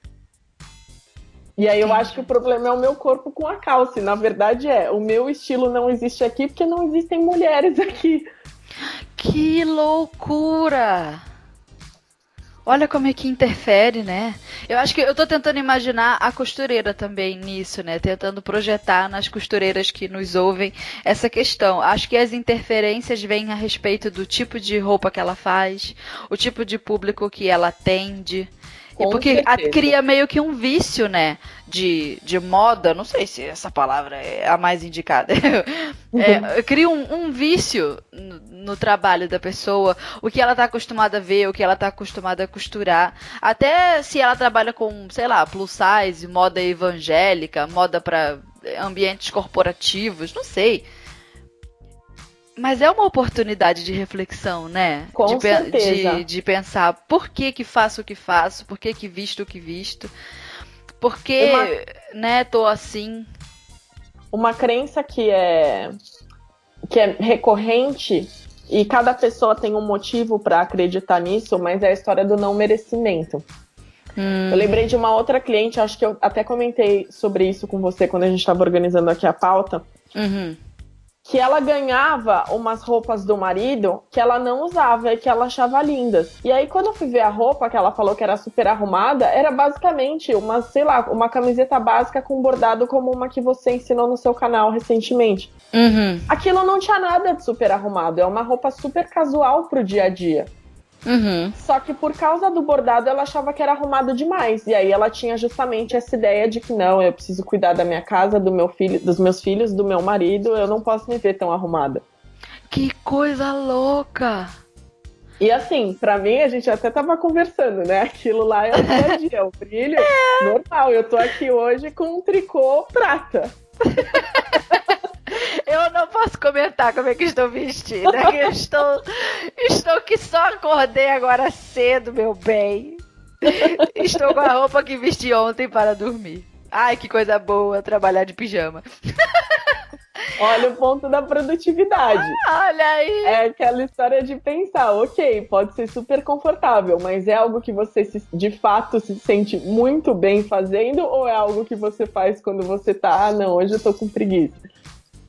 S2: E aí eu acho que o problema é o meu corpo com a calça. E na verdade é, o meu estilo não existe aqui porque não existem mulheres aqui.
S1: Que loucura! Olha como é que interfere, né? Eu acho que eu tô tentando imaginar a costureira também nisso, né? Tentando projetar nas costureiras que nos ouvem essa questão. Acho que as interferências vêm a respeito do tipo de roupa que ela faz, o tipo de público que ela atende. Com porque cria meio que um vício, né? De, de moda, não sei se essa palavra é a mais indicada. é, cria um, um vício no, no, trabalho da pessoa, o que ela tá acostumada a ver, o que ela tá acostumada a costurar. Até se ela trabalha com, sei lá, plus size, moda evangélica, moda para ambientes corporativos, não sei. Mas é uma oportunidade de reflexão, né?
S2: Com
S1: de,
S2: certeza.
S1: De, de, pensar por que que faço o que faço, por que que visto o que visto, por que, uma... né, tô assim.
S2: Uma crença que é que é recorrente e cada pessoa tem um motivo para acreditar nisso, mas é a história do não merecimento.
S1: Hum.
S2: Eu lembrei de uma outra cliente, acho que eu até comentei sobre isso com você quando a gente estava organizando aqui a pauta.
S1: Uhum
S2: que ela ganhava umas roupas do marido que ela não usava e que ela achava lindas. E aí, quando eu fui ver a roupa que ela falou que era super arrumada, era basicamente uma, sei lá, uma camiseta básica com bordado como uma que você ensinou no seu canal recentemente.
S1: Uhum.
S2: Aquilo não tinha nada de super arrumado, é uma roupa super casual pro dia a dia.
S1: Uhum.
S2: Só que por causa do bordado ela achava que era arrumado demais. E aí ela tinha justamente essa ideia de que não, eu preciso cuidar da minha casa, do meu filho, dos meus filhos, do meu marido, eu não posso me ver tão arrumada.
S1: Que coisa louca!
S2: E assim, para mim, a gente até tava conversando, né? Aquilo lá é o dia a dia, o brilho é. normal. Eu tô aqui hoje com um tricô prata.
S1: Posso comentar como é que estou vestida. Eu estou, estou que só acordei agora cedo, meu bem. Estou com a roupa que vesti ontem para dormir. Ai, que coisa boa trabalhar de pijama.
S2: Olha o ponto da produtividade.
S1: Ah, olha aí.
S2: É aquela história de pensar, ok, pode ser super confortável, mas é algo que você se, de fato se sente muito bem fazendo ou é algo que você faz quando você tá, ah, não, hoje eu tô com preguiça?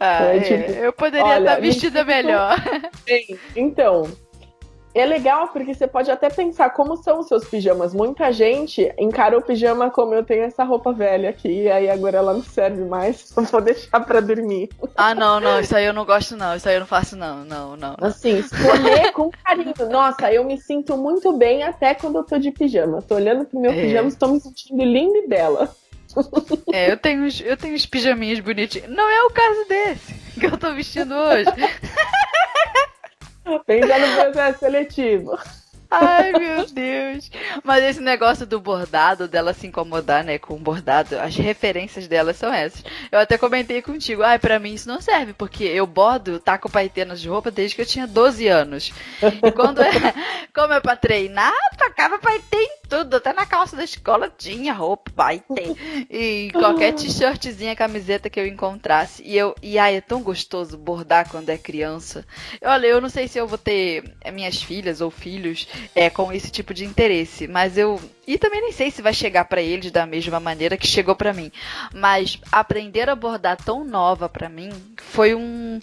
S1: Ah, é, tipo, eu poderia estar vestida melhor.
S2: Sim, então. É legal porque você pode até pensar como são os seus pijamas. Muita gente encara o pijama como eu tenho essa roupa velha aqui, e aí agora ela não serve mais, eu vou deixar pra dormir.
S1: Ah, não, não, isso aí eu não gosto, não. Isso aí eu não faço, não, não, não.
S2: Assim, escolher com carinho. Nossa, eu me sinto muito bem até quando eu tô de pijama. Tô olhando pro meu é. pijama, estou me sentindo linda e bela.
S1: É, eu tenho, eu tenho uns pijaminhas bonitinhos. Não é o caso desse que eu tô vestindo hoje.
S2: Pensa no processo seletivo.
S1: Ai, meu Deus. Mas esse negócio do bordado, dela se incomodar, né, com o bordado, as referências dela são essas. Eu até comentei contigo, ai, pra mim isso não serve, porque eu bordo taco paetê nas roupas desde que eu tinha 12 anos. E quando é, como é pra treinar, tacava paetê em tudo, até na calça da escola tinha roupa paetê. E qualquer t-shirtzinha, camiseta que eu encontrasse. E eu, e ai, é tão gostoso bordar quando é criança. Olha, eu não sei se eu vou ter minhas filhas ou filhos é, com esse tipo de interesse. Mas eu. E também nem sei se vai chegar para eles da mesma maneira que chegou para mim. Mas aprender a bordar tão nova para mim foi um.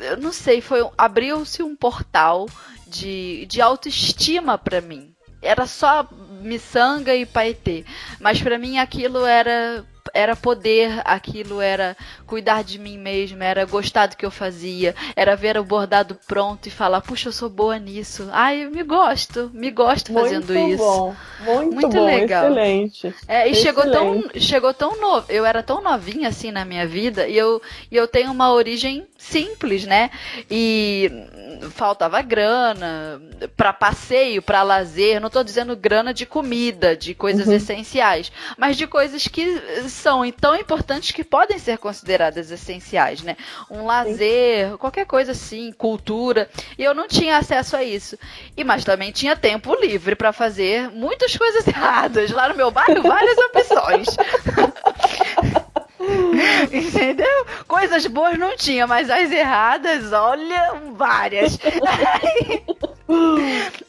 S1: Eu não sei, foi abriu-se um portal de, de autoestima para mim. Era só miçanga e paetê. Mas para mim aquilo era era poder, aquilo era cuidar de mim mesma, era gostar do que eu fazia, era ver o bordado pronto e falar, puxa, eu sou boa nisso. Ai, eu me gosto, me gosto fazendo
S2: muito
S1: isso.
S2: Bom, muito, muito bom, legal. excelente.
S1: É, e
S2: excelente.
S1: chegou tão, chegou tão novo, eu era tão novinha assim na minha vida e eu, e eu tenho uma origem simples, né? E faltava grana para passeio, para lazer, não tô dizendo grana de comida, de coisas uhum. essenciais, mas de coisas que são tão importantes que podem ser consideradas essenciais, né? Um lazer, Sim. qualquer coisa assim, cultura. E eu não tinha acesso a isso. E mas também tinha tempo livre para fazer muitas coisas erradas. Lá no meu bairro, várias opções. Entendeu? Coisas boas não tinha, mas as erradas, olha, várias.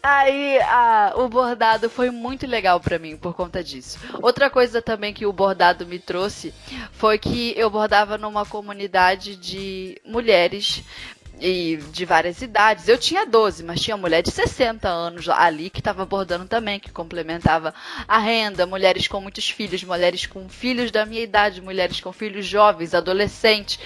S1: Aí a, o bordado foi muito legal para mim por conta disso. Outra coisa também que o bordado me trouxe foi que eu bordava numa comunidade de mulheres e de várias idades. Eu tinha 12, mas tinha mulher de 60 anos ali que estava bordando também, que complementava a renda, mulheres com muitos filhos, mulheres com filhos da minha idade, mulheres com filhos jovens, adolescentes.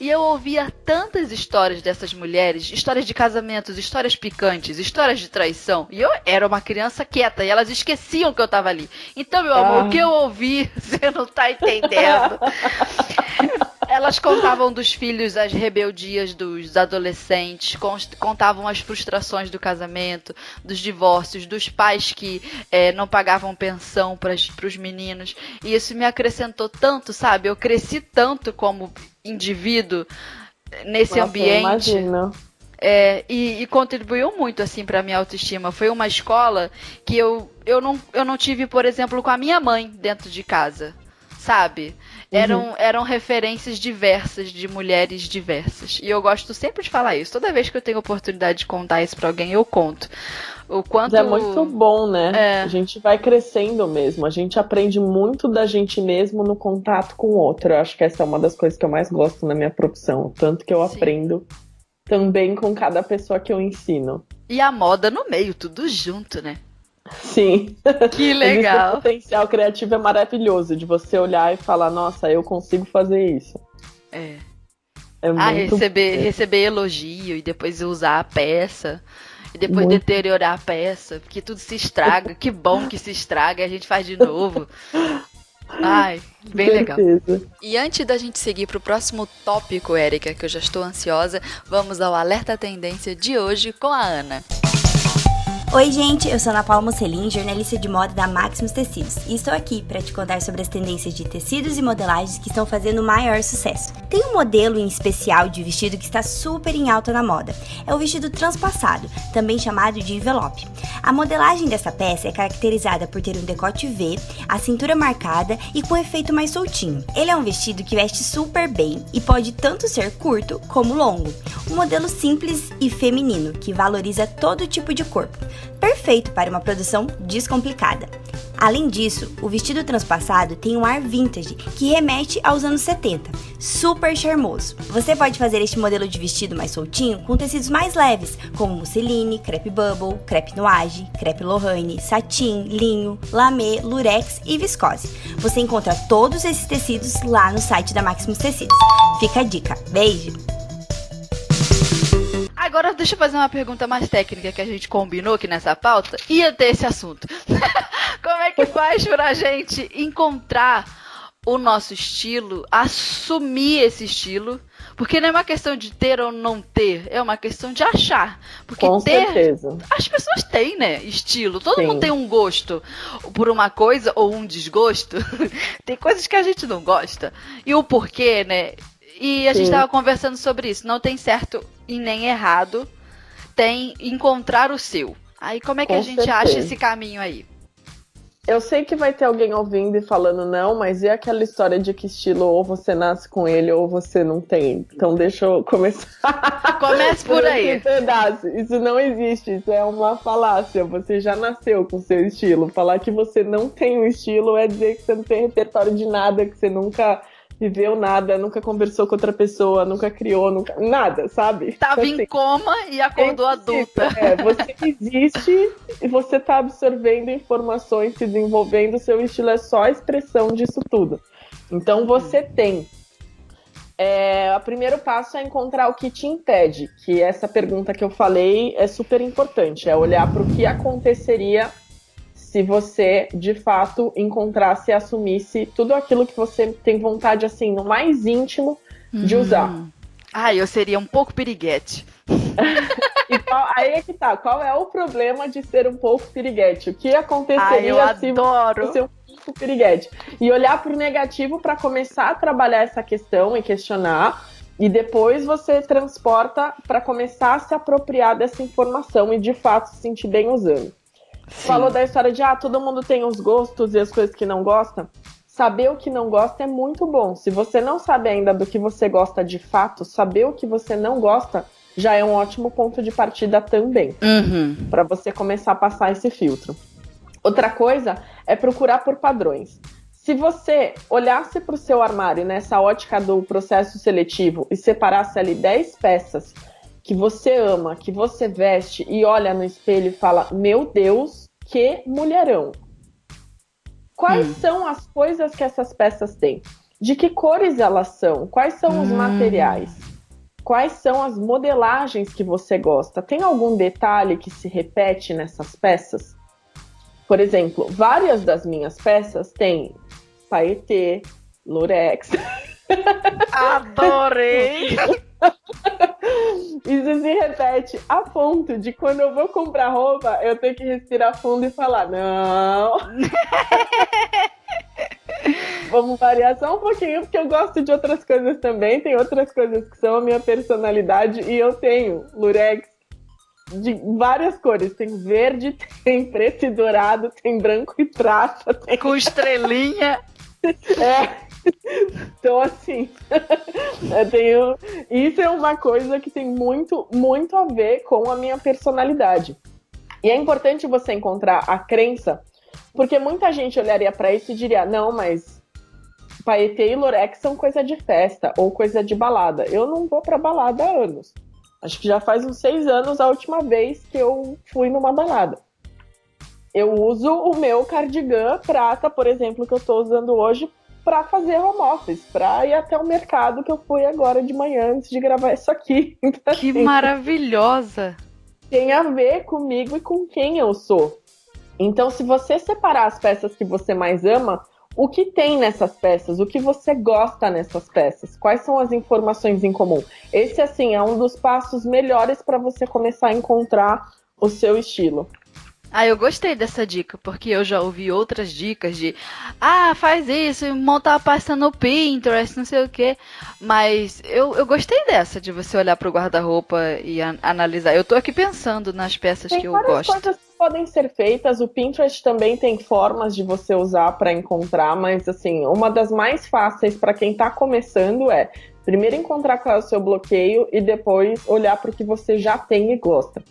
S1: E eu ouvia tantas histórias dessas mulheres, histórias de casamentos, histórias picantes, histórias de traição. E eu era uma criança quieta e elas esqueciam que eu estava ali. Então, meu amor, ah. o que eu ouvi, você não está entendendo. Elas contavam dos filhos as rebeldias dos adolescentes, contavam as frustrações do casamento, dos divórcios, dos pais que é, não pagavam pensão para os meninos. E isso me acrescentou tanto, sabe? Eu cresci tanto como indivíduo nesse Nossa, ambiente. É, e, e, contribuiu muito assim para minha autoestima. Foi uma escola que eu, eu, não, eu não tive, por exemplo, com a minha mãe dentro de casa, sabe? Eram, uhum. eram referências diversas de mulheres diversas. E eu gosto sempre de falar isso. Toda vez que eu tenho oportunidade de contar isso pra alguém, eu conto. O quanto.
S2: é muito bom, né? É. A gente vai crescendo mesmo. A gente aprende muito da gente mesmo no contato com o outro. Eu acho que essa é uma das coisas que eu mais gosto na minha profissão. Tanto que eu Sim. aprendo também com cada pessoa que eu ensino.
S1: E a moda no meio, tudo junto, né?
S2: Sim.
S1: Que legal.
S2: o potencial criativo é maravilhoso de você olhar e falar, nossa, eu consigo fazer isso.
S1: É. é ah, receber, receber elogio e depois usar a peça. E depois muito. deteriorar a peça, porque tudo se estraga. que bom que se estraga e a gente faz de novo. Ai, bem legal. E antes da gente seguir para o próximo tópico, Érica, que eu já estou ansiosa, vamos ao alerta tendência de hoje com a Ana.
S3: Oi, gente, eu sou Ana Paula Mocelin, jornalista de moda da Maximus Tecidos, e estou aqui para te contar sobre as tendências de tecidos e modelagens que estão fazendo maior sucesso. Tem um modelo em especial de vestido que está super em alta na moda. É o vestido transpassado, também chamado de envelope. A modelagem dessa peça é caracterizada por ter um decote V, a cintura marcada e com efeito mais soltinho. Ele é um vestido que veste super bem e pode tanto ser curto como longo. Um modelo simples e feminino que valoriza todo tipo de corpo perfeito para uma produção descomplicada. Além disso, o vestido transpassado tem um ar vintage que remete aos anos 70, super charmoso. Você pode fazer este modelo de vestido mais soltinho com tecidos mais leves, como musseline, crepe bubble, crepe noage, crepe lohane, satin, linho, lamê, lurex e viscose. Você encontra todos esses tecidos lá no site da Maximus Tecidos. Fica a dica. Beijo!
S1: Agora deixa eu fazer uma pergunta mais técnica que a gente combinou aqui nessa pauta. Ia ter esse assunto. Como é que faz pra gente encontrar o nosso estilo, assumir esse estilo, porque não é uma questão de ter ou não ter, é uma questão de achar. Porque
S2: Com
S1: ter,
S2: certeza.
S1: as pessoas têm, né, estilo. Todo
S2: Sim.
S1: mundo tem um gosto por uma coisa ou um desgosto. tem coisas que a gente não gosta. E o porquê, né? E a gente
S2: Sim.
S1: estava conversando sobre isso. Não tem certo e nem errado. Tem encontrar o seu. Aí como é que
S2: Com
S1: a gente acha
S2: certeza.
S1: esse caminho aí?
S2: Eu sei que vai ter alguém ouvindo e falando não, mas e aquela história de que estilo ou você nasce com ele ou você não tem? Então deixa eu começar.
S1: Comece por aí.
S2: esse pedaço. Isso não existe, isso é uma falácia. Você já nasceu com seu estilo. Falar que você não tem um estilo é dizer que você não tem repertório de nada, que você nunca viveu nada, nunca conversou com outra pessoa, nunca criou, nunca. Nada, sabe?
S1: Tava
S2: Assim,
S1: em coma e acordou
S2: é
S1: adulta.
S2: É, você existe e você tá absorvendo informações, se desenvolvendo, seu estilo é só a expressão disso tudo. Então você tem. É, o primeiro passo é encontrar o que te impede, que essa pergunta que eu falei é super importante, é olhar para o que aconteceria se você de fato encontrasse e assumisse tudo aquilo que você tem vontade assim no mais íntimo de usar.
S1: Ah, eu seria um pouco piriguete.
S2: E qual- aí é que tá, qual é o problema de ser um pouco piriguete? O que
S1: Ai,
S2: aconteceria
S1: eu
S2: se
S1: adoro.
S2: você é um pouco piriguete? E olhar pro negativo para começar a trabalhar essa questão e questionar, e depois você transporta para começar a se apropriar dessa informação e de fato se sentir bem usando.
S1: Sim.
S2: Falou da história de ah, todo mundo tem os gostos e as coisas que não gosta. Saber o que não gosta é muito bom. Se você não sabe ainda do que você gosta de fato, saber o que você não gosta já é um ótimo ponto de partida também,
S1: Uhum.
S2: para você começar a passar esse filtro. Outra coisa é procurar por padrões. Se você olhasse para o seu armário nessa ótica do processo seletivo e separasse ali 10 peças que você ama, que você veste e olha no espelho e fala: Meu Deus, que mulherão! Quais
S1: Hum.
S2: são as coisas que essas peças têm? De que cores elas são? Quais são os
S1: Hum.
S2: materiais? Quais são as modelagens que você gosta? Tem algum detalhe que se repete nessas peças? Por exemplo, várias das minhas peças têm paetê, lurex.
S1: Adorei!
S2: Isso se repete a ponto de quando eu vou comprar roupa, eu tenho que respirar fundo e falar: não. Vamos variar só um pouquinho, porque eu gosto de outras coisas também. Tem outras coisas que são a minha personalidade e eu tenho lurex de várias cores. Tem verde, tem preto e dourado, tem branco e prata, tem
S1: Com estrelinha.
S2: é. Então, assim, eu tenho. Isso é uma coisa que tem muito, muito a ver com a minha personalidade. E é importante você encontrar a crença, porque muita gente olharia pra isso e diria: não, mas paetê e lorex são coisa de festa ou coisa de balada. Eu não vou pra balada há anos. Acho que já faz uns seis anos a última vez que eu fui numa balada. Eu uso o meu cardigan prata, por exemplo, que eu tô usando hoje para fazer home office, para ir até o mercado que eu fui agora de manhã antes de gravar isso aqui. Então,
S1: Que
S2: assim,
S1: maravilhosa!
S2: tem a ver comigo e com quem eu sou. Então, se você separar as peças que você mais ama, o que tem nessas peças? O que você gosta nessas peças? Quais são as informações em comum? Esse, assim, é um dos passos melhores para você começar a encontrar o seu estilo.
S1: Ah, eu gostei dessa dica, porque eu já ouvi outras dicas de ah, faz isso, monta a pasta no Pinterest, não sei o quê. Mas eu, eu gostei dessa, de você olhar pro guarda-roupa e an- analisar. Eu tô aqui pensando nas peças
S2: Tem
S1: que eu gosto.
S2: coisas que podem ser feitas. O Pinterest também tem formas de você usar para encontrar, mas assim, uma das mais fáceis para quem está começando é primeiro encontrar qual é o seu bloqueio e depois olhar para o que você já tem e gosta.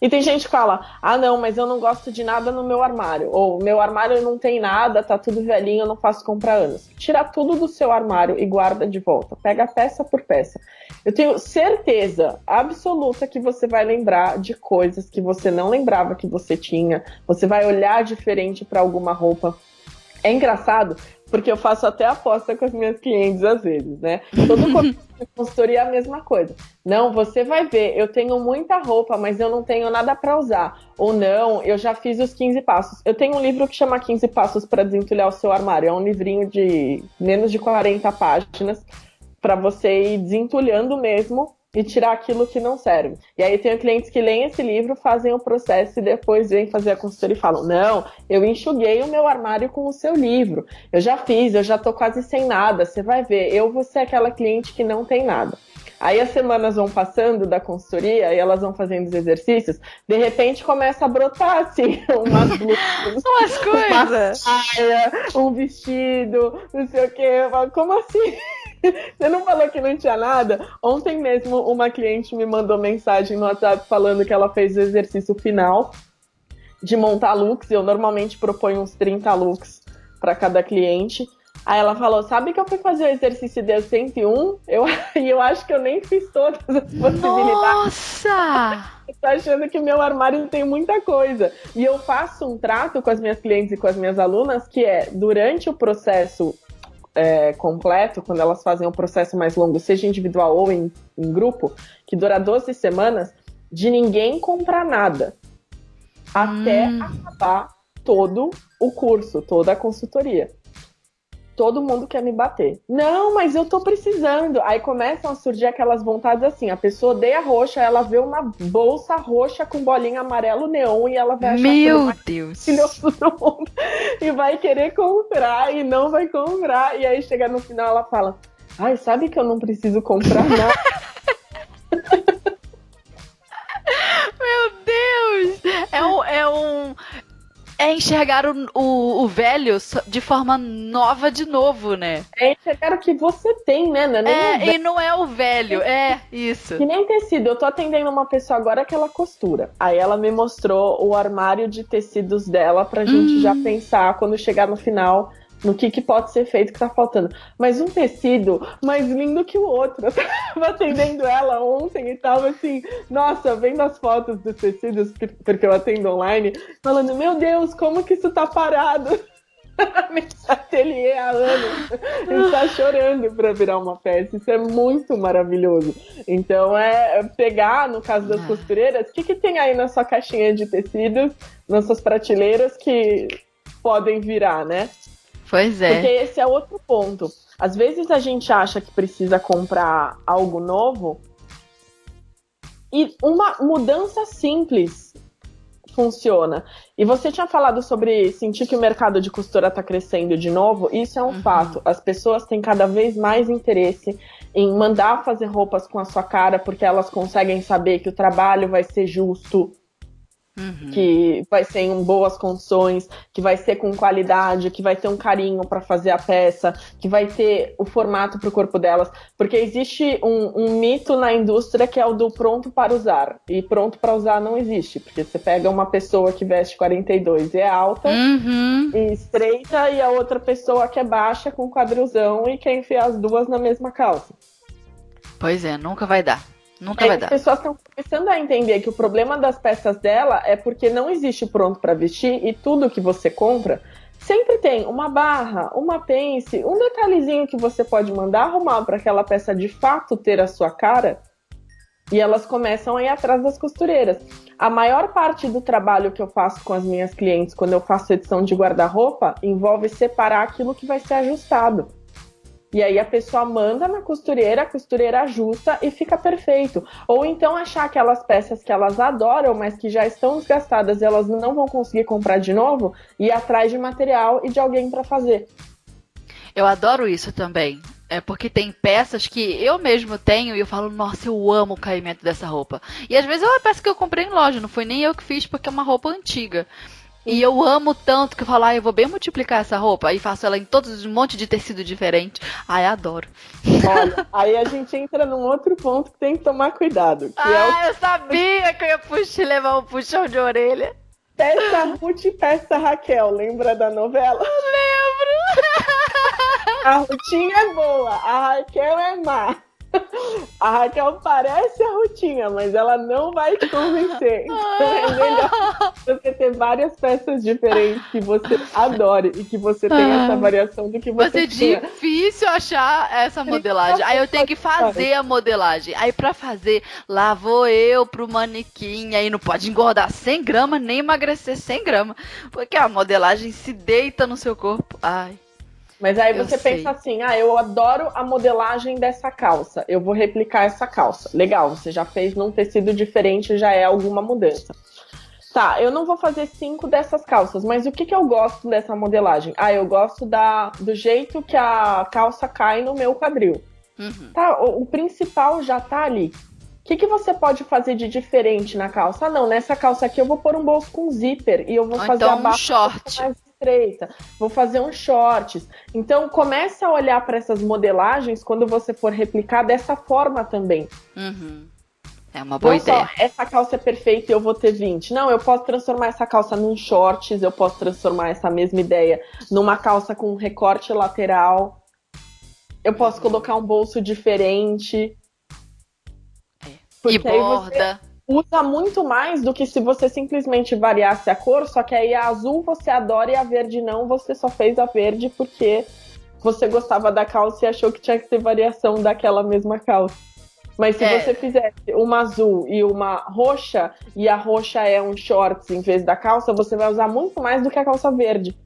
S2: E tem gente que fala: "Ah, não, mas eu não gosto de nada no meu armário", ou "Meu armário não tem nada, tá tudo velhinho, eu não faço comprar anos". Tira tudo do seu armário e guarda de volta. Pega peça por peça. Eu tenho certeza absoluta que você vai lembrar de coisas que você não lembrava que você tinha. Você vai olhar diferente para alguma roupa. É engraçado porque eu faço até aposta com as minhas clientes às vezes, né? Todo consultoria é a mesma coisa. Não, você vai ver, eu tenho muita roupa, mas eu não tenho nada para usar. Ou não, eu já fiz os 15 passos. Eu tenho um livro que chama 15 Passos para Desentulhar o Seu Armário. É um livrinho de menos de 40 páginas para você ir desentulhando mesmo e tirar aquilo que não serve. E aí tenho clientes que leem esse livro, fazem o processo e depois vêm fazer a consultoria e falam: Não, eu enxuguei o meu armário com o seu livro. Eu já fiz, eu já tô quase sem nada. Você vai ver, eu vou ser aquela cliente que não tem nada. Aí as semanas vão passando da consultoria e elas vão fazendo os exercícios, de repente começa a brotar assim, umas blusas,
S1: umas coisas,
S2: um vestido, não sei o que. Eu falo, como assim? Você não falou que não tinha nada? Ontem mesmo uma cliente me mandou mensagem no WhatsApp falando que ela fez o exercício final de montar looks. Eu normalmente proponho uns 30 looks para cada cliente. Aí ela falou: Sabe que eu fui fazer o exercício de 101? Eu, e eu acho que eu nem fiz todas as possibilidades.
S1: Nossa!
S2: Tô achando que meu armário tem muita coisa. E eu faço um trato com as minhas clientes e com as minhas alunas que é durante o processo é, completo, quando elas fazem um processo mais longo, seja individual ou em, em grupo, que dura 12 semanas, de ninguém comprar nada. Até hum. acabar todo o curso, toda a consultoria todo mundo quer me bater. Não, mas eu tô precisando. Aí começam a surgir aquelas vontades assim: a pessoa odeia roxa, ela vê uma bolsa roxa com bolinha amarelo neon e ela vai achar
S1: Meu Deus!
S2: do mundo e vai querer comprar e não vai comprar. E aí chega no final ela fala: Ai, sabe que eu não preciso comprar nada.
S1: Meu Deus! É um, é um, é enxergar o, o, o, velho de forma nova de novo, né?
S2: É enxergar o que você tem, né?
S1: Não é, é e não é o velho, é isso.
S2: Que nem tecido. Eu tô atendendo uma pessoa agora que ela costura. Aí ela me mostrou o armário de tecidos dela pra gente já hum. pensar quando chegar no final no que, que pode ser feito que tá faltando. Mas um tecido mais lindo que o outro. Eu tava atendendo ela ontem e tava assim, nossa, vendo as fotos dos tecidos, porque eu atendo online, falando, meu Deus, como que isso tá parado? Ateliê há anos. Está chorando para virar uma peça. Isso é muito maravilhoso. Então, é pegar, no caso das ah. costureiras, o que, que tem aí na sua caixinha de tecidos, nas suas prateleiras que podem virar, né?
S1: Pois é.
S2: Porque esse é outro ponto. Às vezes a gente acha que precisa comprar algo novo e uma mudança simples funciona. E você tinha falado sobre sentir que o mercado de costura está crescendo de novo. Isso é um uhum. fato. As pessoas têm cada vez mais interesse em mandar fazer roupas com a sua cara porque elas conseguem saber que o trabalho vai ser justo, Uhum. que vai ser em boas condições, que vai ser com qualidade, que vai ter um carinho para fazer a peça, que vai ter o formato para o corpo delas, porque existe um, um, mito na indústria que é o do pronto para usar e pronto para usar não existe, porque você pega uma pessoa que veste 42 e é alta
S1: uhum.
S2: e estreita e a outra pessoa que é baixa com quadrilzão e quer enfiar as duas na mesma calça.
S1: Pois é, nunca vai dar. Nunca vai dar.
S2: As pessoas estão começando a entender que o problema das peças dela é porque não existe pronto para vestir e tudo que você compra sempre tem uma barra, uma pence, um detalhezinho que você pode mandar arrumar para aquela peça de fato ter a sua cara. E elas começam a ir atrás das costureiras. A maior parte do trabalho que eu faço com as minhas clientes quando eu faço edição de guarda-roupa envolve separar aquilo que vai ser ajustado. E aí a pessoa manda na costureira, a costureira ajusta e fica perfeito. Ou então achar aquelas peças que elas adoram, mas que já estão desgastadas e elas não vão conseguir comprar de novo, e atrás de material e de alguém para fazer.
S1: Eu adoro isso também. É porque tem peças que eu mesmo tenho e eu falo, nossa, eu amo o caimento dessa roupa. E às vezes é uma peça que eu comprei em loja, não foi nem eu que fiz porque é uma roupa antiga. E eu amo tanto que eu falo, ah, eu vou bem multiplicar essa roupa. Aí faço ela em todos um monte de tecido diferente. Ai, adoro.
S2: Olha, aí a gente entra num outro ponto que tem que tomar cuidado. Que
S1: ah,
S2: é o...
S1: eu sabia que eu ia puxar, levar um puxão de orelha.
S2: Peça Ruth e peça Raquel, lembra da novela?
S1: Eu lembro!
S2: A Rutinha é boa, a Raquel é má. A Raquel parece a Rutinha, mas ela não vai te convencer. Então é melhor você ter várias peças diferentes que você adore e que você tenha essa variação do que você
S1: Vai ser
S2: tinha.
S1: difícil achar essa modelagem. Aí eu tenho que fazer a modelagem. Aí pra fazer, lá vou eu pro manequim. Aí não pode engordar 100 gramas, nem emagrecer 100 gramas. Porque a modelagem se deita no seu corpo. Ai.
S2: Mas aí
S1: Eu
S2: você
S1: sei.
S2: pensa assim: ah, eu adoro a modelagem dessa calça, eu vou replicar essa calça. Legal, você já fez num tecido diferente, já é alguma mudança. Tá, eu não vou fazer cinco dessas calças, mas o que, que eu gosto dessa modelagem? Ah, eu gosto da, do jeito que a calça cai no meu quadril.
S1: Uhum.
S2: Tá, o, o principal já tá ali. O que, que você pode fazer de diferente na calça? Ah, não, nessa calça aqui eu vou pôr um bolso com zíper e eu vou
S1: Ou
S2: fazer
S1: então
S2: a
S1: um short.
S2: mais estreita, vou fazer uns shorts. Então comece a olhar para essas modelagens quando você for replicar dessa forma também.
S1: Uhum. É uma boa
S2: Não
S1: ideia.
S2: só essa calça é perfeita e eu vou ter 20. Não, eu posso transformar essa calça num shorts, eu posso transformar essa mesma ideia numa calça com um recorte lateral. Eu posso colocar um bolso diferente.
S1: É. E
S2: aí você
S1: borda.
S2: Usa muito mais do que se você simplesmente variasse a cor, só que aí a azul você adora e a verde não, você só fez a verde porque você gostava da calça e achou que tinha que ter variação daquela mesma calça. Mas se
S1: É.
S2: você fizesse uma azul e uma roxa, e a roxa é um shorts em vez da calça, você vai usar muito mais do que a calça verde.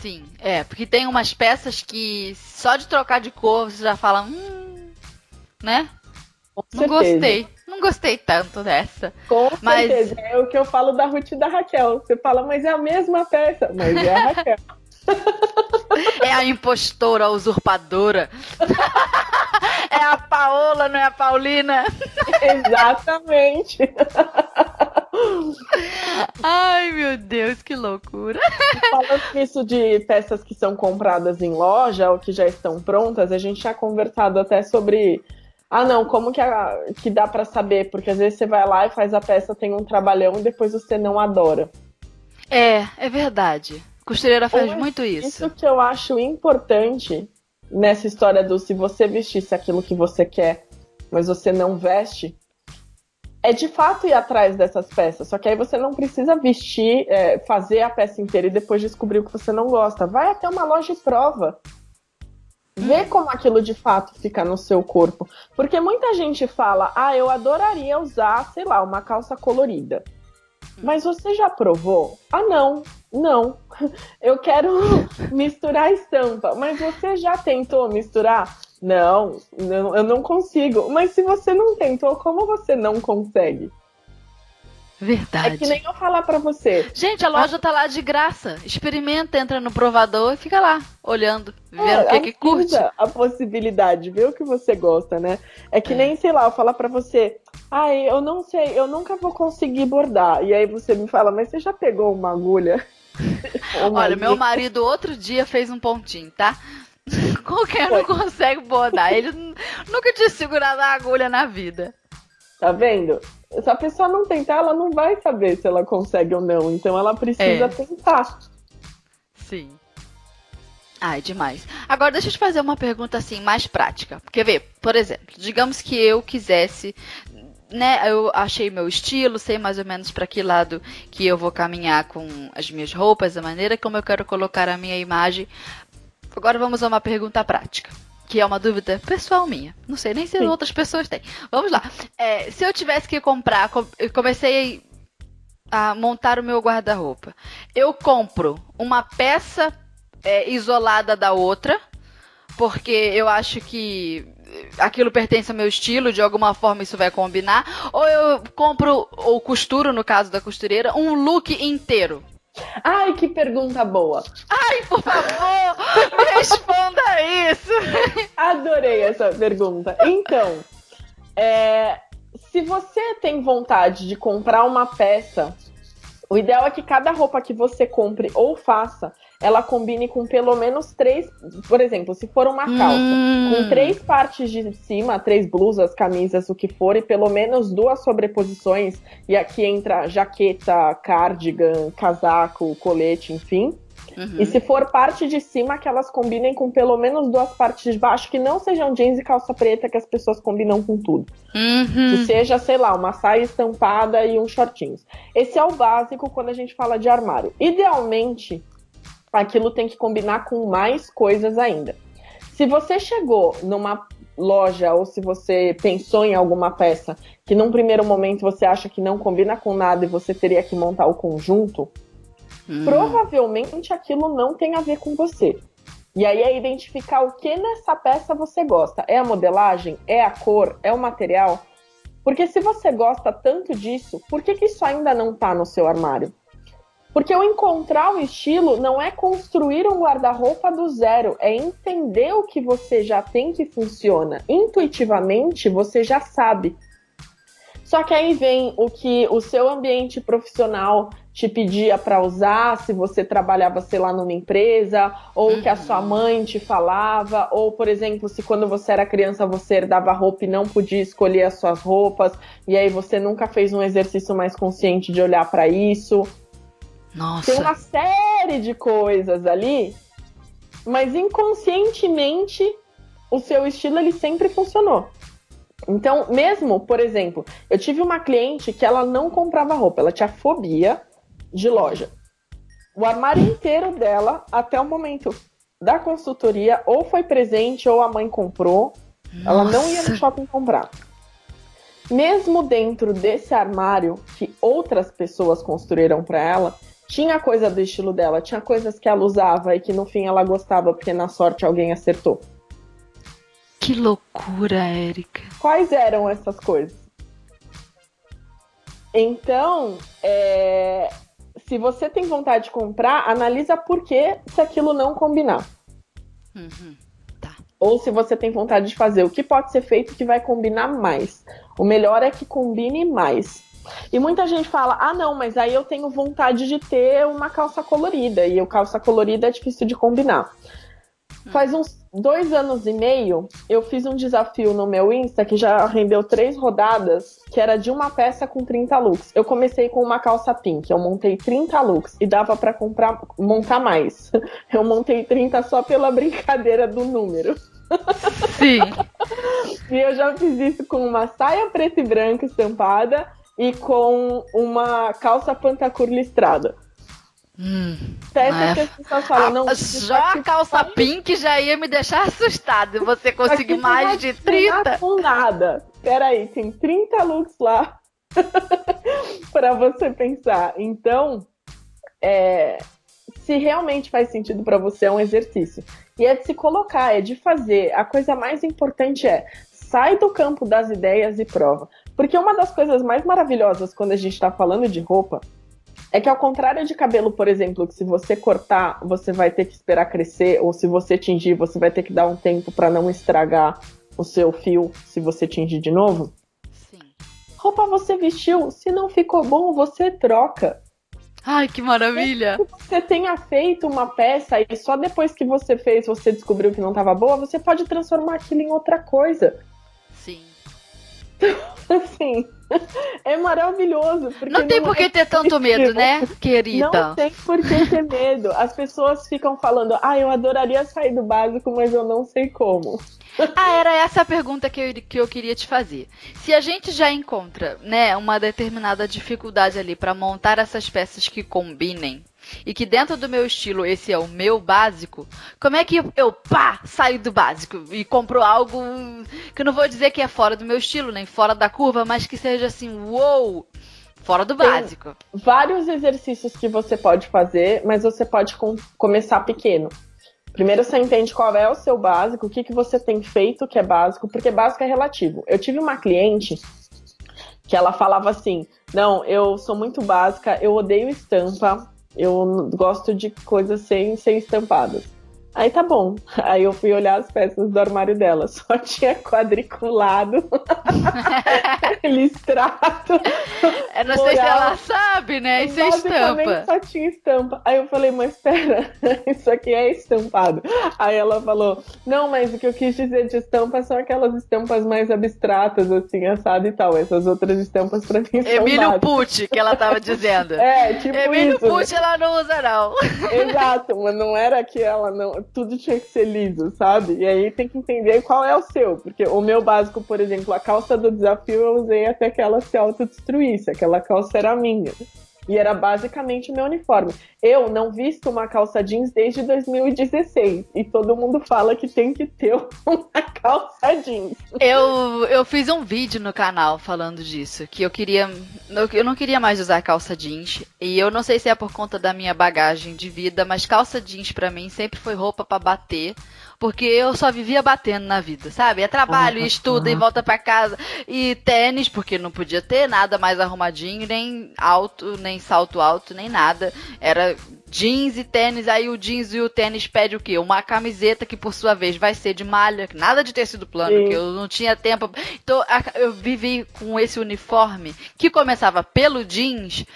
S1: Sim, é, porque tem umas peças que só de trocar de cor você já fala, hum, né?
S2: Com
S1: Não
S2: certeza.
S1: gostei. Não gostei tanto dessa.
S2: Com
S1: Mas-
S2: certeza. É o que eu falo da Ruth e da Raquel. Você fala, mas é a mesma peça. Mas é a Raquel.
S1: É a impostora, a usurpadora. é a Paola, não é a Paulina.
S2: Exatamente.
S1: Ai, meu Deus, que loucura.
S2: Falando nisso de peças que são compradas em loja ou que já estão prontas, a gente tinha conversado até sobre. Ah, não, como que, a- que dá pra saber? Porque às vezes você vai lá e faz a peça, tem um trabalhão e depois você não adora.
S1: É, é verdade. Costureira faz muito isso.
S2: Isso que eu acho importante nessa história do se você vestisse aquilo que você quer, mas você não veste, é de fato ir atrás dessas peças. Só que aí você não precisa vestir, é, fazer a peça inteira e depois descobrir o que você não gosta. Vai até uma loja e prova. Vê como aquilo de fato fica no seu corpo. Porque muita gente fala, ah, eu adoraria usar, sei lá, uma calça colorida. Mas você já provou? Ah, não, não. Eu quero misturar estampa. Mas você já tentou misturar? Não, não, eu não consigo. Mas se você não tentou, como você não consegue?
S1: Verdade.
S2: É que nem eu falar pra você.
S1: Gente, a loja tá lá de graça. Experimenta, entra no provador e fica lá, olhando, vendo
S2: É,
S1: o que que curte.
S2: a possibilidade, vê o que você gosta, né? É que
S1: É.
S2: nem, sei lá, eu falar pra você, ai, eu não sei, eu nunca vou conseguir bordar. E aí você me fala, mas você já pegou uma agulha? Uma
S1: Olha, meu
S2: agulha?
S1: marido outro dia fez um pontinho, tá? Qualquer um consegue bordar. Ele nunca tinha segurado a agulha na vida.
S2: Tá vendo? Se a pessoa não tentar, ela não vai saber se ela consegue ou não. Então ela precisa
S1: É.
S2: tentar.
S1: Sim. Ai, demais. Agora deixa eu te fazer uma pergunta assim mais prática. Porque vê, por exemplo, digamos que eu quisesse, né, eu achei meu estilo, sei mais ou menos para que lado que eu vou caminhar com as minhas roupas, a maneira como eu quero colocar a minha imagem. Agora vamos a uma pergunta prática. Que é uma dúvida pessoal minha. Não sei nem se
S2: Sim.
S1: outras pessoas têm. Vamos lá. É, se eu tivesse que comprar, eu comecei a montar o meu guarda-roupa. Eu compro uma peça é, isolada da outra, porque eu acho que aquilo pertence ao meu estilo, de alguma forma isso vai combinar. Ou eu compro, ou costuro, no caso da costureira, um look inteiro.
S2: Ai, que pergunta boa.
S1: Ai, por favor, me responda isso.
S2: Adorei essa pergunta. Então, é, se você tem vontade de comprar uma peça, o ideal é que cada roupa que você compre ou faça, ela combine com pelo menos três. Por exemplo, se for uma calça.
S1: Hum.
S2: Com três partes de cima, três blusas, camisas, o que for, e pelo menos duas sobreposições, e aqui entra jaqueta, cardigan, casaco, colete, enfim. Uhum. E se for parte de cima, que elas combinem com pelo menos duas partes de baixo, que não sejam jeans e calça preta, que as pessoas combinam com tudo.
S1: Uhum.
S2: Que seja, sei lá, uma saia estampada e uns shortinhos. Esse é o básico quando a gente fala de armário. Idealmente, aquilo tem que combinar com mais coisas ainda. Se você chegou numa loja ou se você pensou em alguma peça que num primeiro momento você acha que não combina com nada e você teria que montar o conjunto, hum. provavelmente aquilo não tem a ver com você. E aí é identificar o que nessa peça você gosta. É a modelagem? É a cor? É o material? Porque se você gosta tanto disso, por que, que isso ainda não está no seu armário? Porque o encontrar o estilo não é construir um guarda-roupa do zero, é entender o que você já tem que funciona. Intuitivamente, você já sabe. Só que aí vem o que o seu ambiente profissional te pedia para usar, se você trabalhava, sei lá, numa empresa, ou uhum. que a sua uhum. mãe te falava, ou, por exemplo, se quando você era criança você herdava roupa e não podia escolher as suas roupas, e aí você nunca fez um exercício mais consciente de olhar para isso.
S1: Nossa.
S2: Tem uma série de coisas ali, mas inconscientemente o seu estilo ele sempre funcionou. Então, mesmo, por exemplo, eu tive uma cliente que ela não comprava roupa, ela tinha fobia de loja. O armário inteiro dela, até o momento da consultoria, ou foi presente ou a mãe comprou. Nossa. Ela não ia no shopping comprar. Mesmo dentro desse armário que outras pessoas construíram para ela, tinha coisa do estilo dela, tinha coisas que ela usava e que no fim ela gostava, porque na sorte alguém acertou.
S1: Que loucura, Érica.
S2: Quais eram essas coisas? Então, é... se você tem vontade de comprar, analisa por que se aquilo não combinar.
S1: Uhum. Tá.
S2: Ou se você tem vontade de fazer, o que pode ser feito que vai combinar mais. O melhor é que combine mais. E muita gente fala: ah, não, mas aí eu tenho vontade de ter uma calça colorida. E o calça colorida é difícil de combinar. Faz uns dois anos e meio, eu fiz um desafio no meu Insta que já rendeu três rodadas, que era de uma peça com 30 looks. Eu comecei com uma calça pink, eu montei 30 looks e dava para comprar, montar mais. Eu montei 30 só pela brincadeira do número.
S1: Sim.
S2: e eu já fiz isso com uma saia preta e branca estampada e com uma calça pantacur listrada.
S1: Hum,
S2: Peça é. que as pessoas falam, não.
S1: Ah, já a calça pink já ia me deixar assustado. Você conseguir mais de 30?
S2: Com nada. Peraí, tem 30 looks lá para você pensar. Então, é, se realmente faz sentido para você, é um exercício. E é de se colocar, é de fazer. A coisa mais importante é sai do campo das ideias e prova. Porque uma das coisas mais maravilhosas quando a gente está falando de roupa é que, ao contrário de cabelo, por exemplo, que se você cortar, você vai ter que esperar crescer, ou se você tingir, você vai ter que dar um tempo para não estragar o seu fio se você tingir de novo.
S1: Sim.
S2: Roupa você vestiu, se não ficou bom, você troca.
S1: Ai, que maravilha!
S2: Se você tenha feito uma peça e só depois que você fez você descobriu que não estava boa, você pode transformar aquilo em outra coisa.
S1: Sim.
S2: assim, é maravilhoso.
S1: não tem por que é ter tanto medo, né, querida?
S2: Não tem por que ter medo. As pessoas ficam falando, ah, eu adoraria sair do básico, mas eu não sei como.
S1: Ah, era essa a pergunta que eu, que eu queria te fazer. Se a gente já encontra, né, uma determinada dificuldade ali para montar essas peças que combinem, e que dentro do meu estilo esse é o meu básico, como é que eu, pá, saio do básico e compro algo que eu não vou dizer que é fora do meu estilo, nem fora da curva, mas que seja assim, uou, fora do Tem básico.
S2: Vários exercícios que você pode fazer, mas você pode com começar pequeno. Primeiro você entende qual é o seu básico, o que, que você tem feito que é básico, porque básico é relativo. Eu tive uma cliente que ela falava assim: Não, eu sou muito básica, eu odeio estampa, eu gosto de coisas sem, sem estampadas. Aí tá bom. Aí eu fui olhar as peças do armário dela. Só tinha quadriculado. listrado.
S1: Eu não sei se ela sabe, né? Isso é estampa.
S2: só tinha estampa. Aí eu falei, mas espera, isso aqui é estampado. Aí ela falou, não, mas o que eu quis dizer de estampa são aquelas estampas mais abstratas, assim, assado e tal. Essas outras estampas pra mim são
S1: Emílio Pucci, que ela tava dizendo.
S2: É, tipo
S1: Emílio
S2: isso.
S1: Pucci ela não usa, não.
S2: Exato, mas não era que ela não. Tudo tinha que ser liso, sabe? E aí tem que entender qual é o seu. Porque o meu básico, por exemplo, a calça do desafio eu usei até que ela se autodestruísse. Aquela calça era minha. E era basicamente meu uniforme. Eu não visto uma calça jeans desde 2016. E todo mundo fala que tem que ter uma calça jeans.
S1: Eu, eu fiz um vídeo no canal falando disso. Que eu queria. Eu não queria mais usar calça jeans. E eu não sei se é por conta da minha bagagem de vida, mas calça jeans para mim sempre foi roupa para bater porque eu só vivia batendo na vida, sabe? É trabalho, uhum, estuda e volta para casa. E tênis, porque não podia ter nada mais arrumadinho, nem alto, nem salto alto, nem nada. Era jeans e tênis, aí o jeans e o tênis pede o quê? Uma camiseta que por sua vez vai ser de malha, nada de tecido plano, Sim. que eu não tinha tempo. Então eu vivi com esse uniforme que começava pelo jeans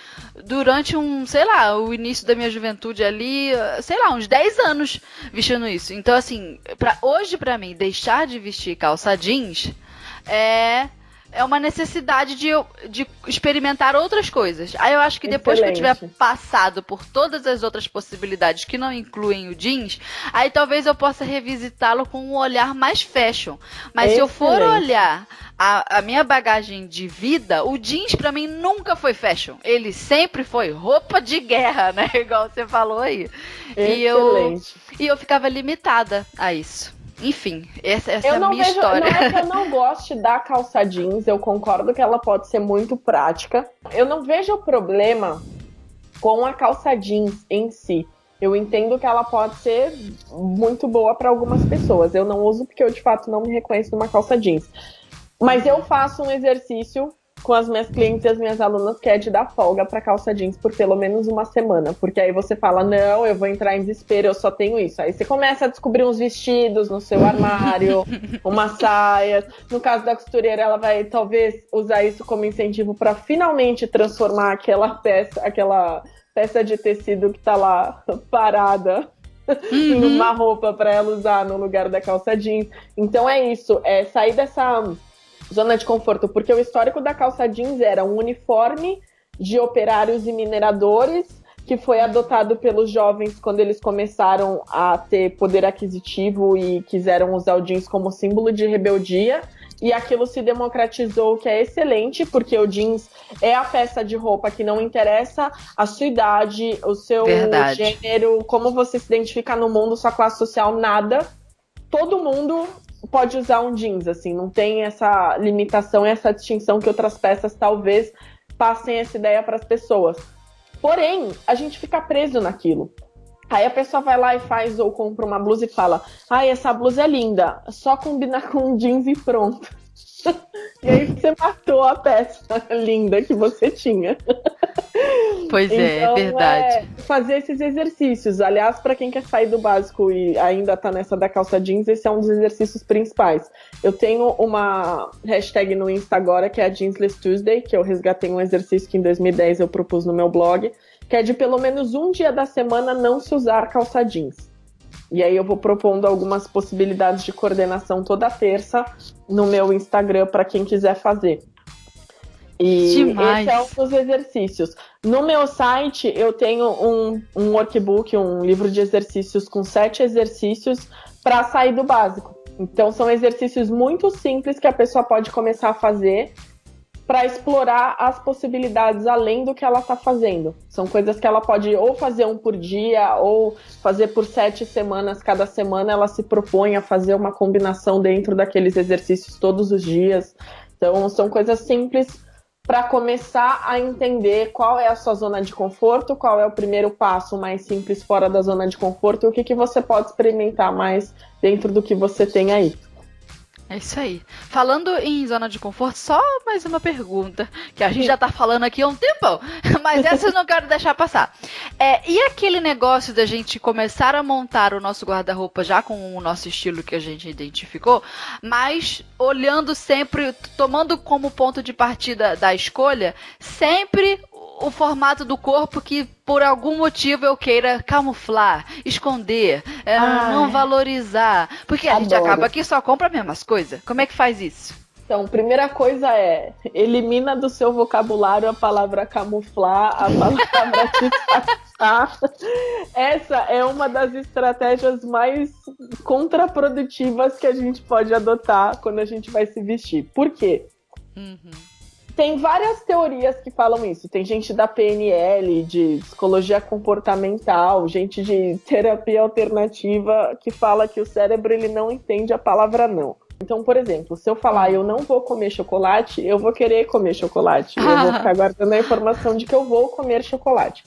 S1: durante um, sei lá, o início da minha juventude ali, sei lá, uns 10 anos vestindo isso. Então assim, pra, hoje para mim deixar de vestir calça jeans é é uma necessidade de, de experimentar outras coisas. Aí eu acho que depois Excelente. que eu tiver passado por todas as outras possibilidades que não incluem o jeans, aí talvez eu possa revisitá-lo com um olhar mais fashion. Mas Excelente. se eu for olhar a, a, minha bagagem de vida, o jeans para mim nunca foi fashion. Ele sempre foi roupa de guerra, né? Igual você falou aí.
S2: Excelente.
S1: E eu, e eu ficava limitada a isso. Enfim, essa, essa é a minha
S2: vejo,
S1: história.
S2: Não é que eu não goste da calça jeans, eu concordo que ela pode ser muito prática. Eu não vejo problema com a calça jeans em si. Eu entendo que ela pode ser muito boa para algumas pessoas. Eu não uso porque eu de fato não me reconheço numa calça jeans. Mas eu faço um exercício com as minhas clientes e as minhas alunas que é de dar folga para calça jeans por pelo menos uma semana, porque aí você fala, não, eu vou entrar em desespero, eu só tenho isso. Aí você começa a descobrir uns vestidos no seu armário, umas saias. No caso da costureira, ela vai talvez usar isso como incentivo para finalmente transformar aquela peça, aquela peça de tecido que tá lá parada uhum. uma roupa para ela usar no lugar da calça jeans. Então é isso, é sair dessa zona de conforto, porque o histórico da calça jeans era um uniforme de operários e mineradores que foi adotado pelos jovens quando eles começaram a ter poder aquisitivo e quiseram usar o jeans como símbolo de rebeldia. E aquilo se democratizou, que é excelente, porque o jeans é a peça de roupa que não interessa a sua idade, o seu
S1: Verdade.
S2: gênero, como você se identifica no mundo, sua classe social, nada. Todo mundo pode usar um jeans, assim, não tem essa limitação essa distinção que outras peças talvez passem essa ideia para as pessoas. Porém, a gente fica preso naquilo. Aí a pessoa vai lá e faz ou compra uma blusa e fala: "Ai, essa blusa é linda, só combinar com um jeans e pronto". e aí você matou a peça linda que você tinha.
S1: Pois é, é então, é verdade.
S2: É fazer esses exercícios. Aliás, para quem quer sair do básico e ainda tá nessa da calça jeans, esse é um dos exercícios principais. Eu tenho uma hashtag no Insta agora que é a Jeansless Tuesday, que eu resgatei um exercício que em 2010 eu propus no meu blog, que é de pelo menos um dia da semana não se usar calça jeans. E aí eu vou propondo algumas possibilidades de coordenação toda terça no meu Instagram para quem quiser fazer. E
S1: Demais.
S2: esse é um dos exercícios. No meu site, eu tenho um, um workbook, um livro de exercícios com sete exercícios para sair do básico. Então, são exercícios muito simples que a pessoa pode começar a fazer para explorar as possibilidades além do que ela está fazendo. São coisas que ela pode ou fazer um por dia ou fazer por sete semanas. Cada semana ela se propõe a fazer uma combinação dentro daqueles exercícios todos os dias. Então, são coisas simples para começar a entender qual é a sua zona de conforto, qual é o primeiro passo mais simples fora da zona de conforto e o que, que você pode experimentar mais dentro do que você tem aí.
S1: É isso aí. Falando em zona de conforto, só mais uma pergunta, que a gente já tá falando aqui há um tempão, mas essa eu não quero deixar passar. É, e aquele negócio da gente começar a montar o nosso guarda-roupa já com o nosso estilo que a gente identificou, mas olhando sempre, tomando como ponto de partida da escolha, sempre o formato do corpo que por algum motivo eu queira camuflar, esconder, é, não valorizar. Porque a gente acaba que só compra as mesmas coisas. Como é que faz isso?
S2: Então, primeira coisa é, elimina do seu vocabulário a palavra camuflar, a palavra disfarçar. Essa é uma das estratégias mais contraprodutivas que a gente pode adotar quando a gente vai se vestir. Por quê? Uhum. Tem várias teorias que falam isso. Tem gente da PNL, de psicologia comportamental, gente de terapia alternativa que fala que o cérebro ele não entende a palavra não. Então, por exemplo, se eu falar eu não vou comer chocolate, eu vou querer comer chocolate. Eu vou ficar guardando a informação de que eu vou comer chocolate.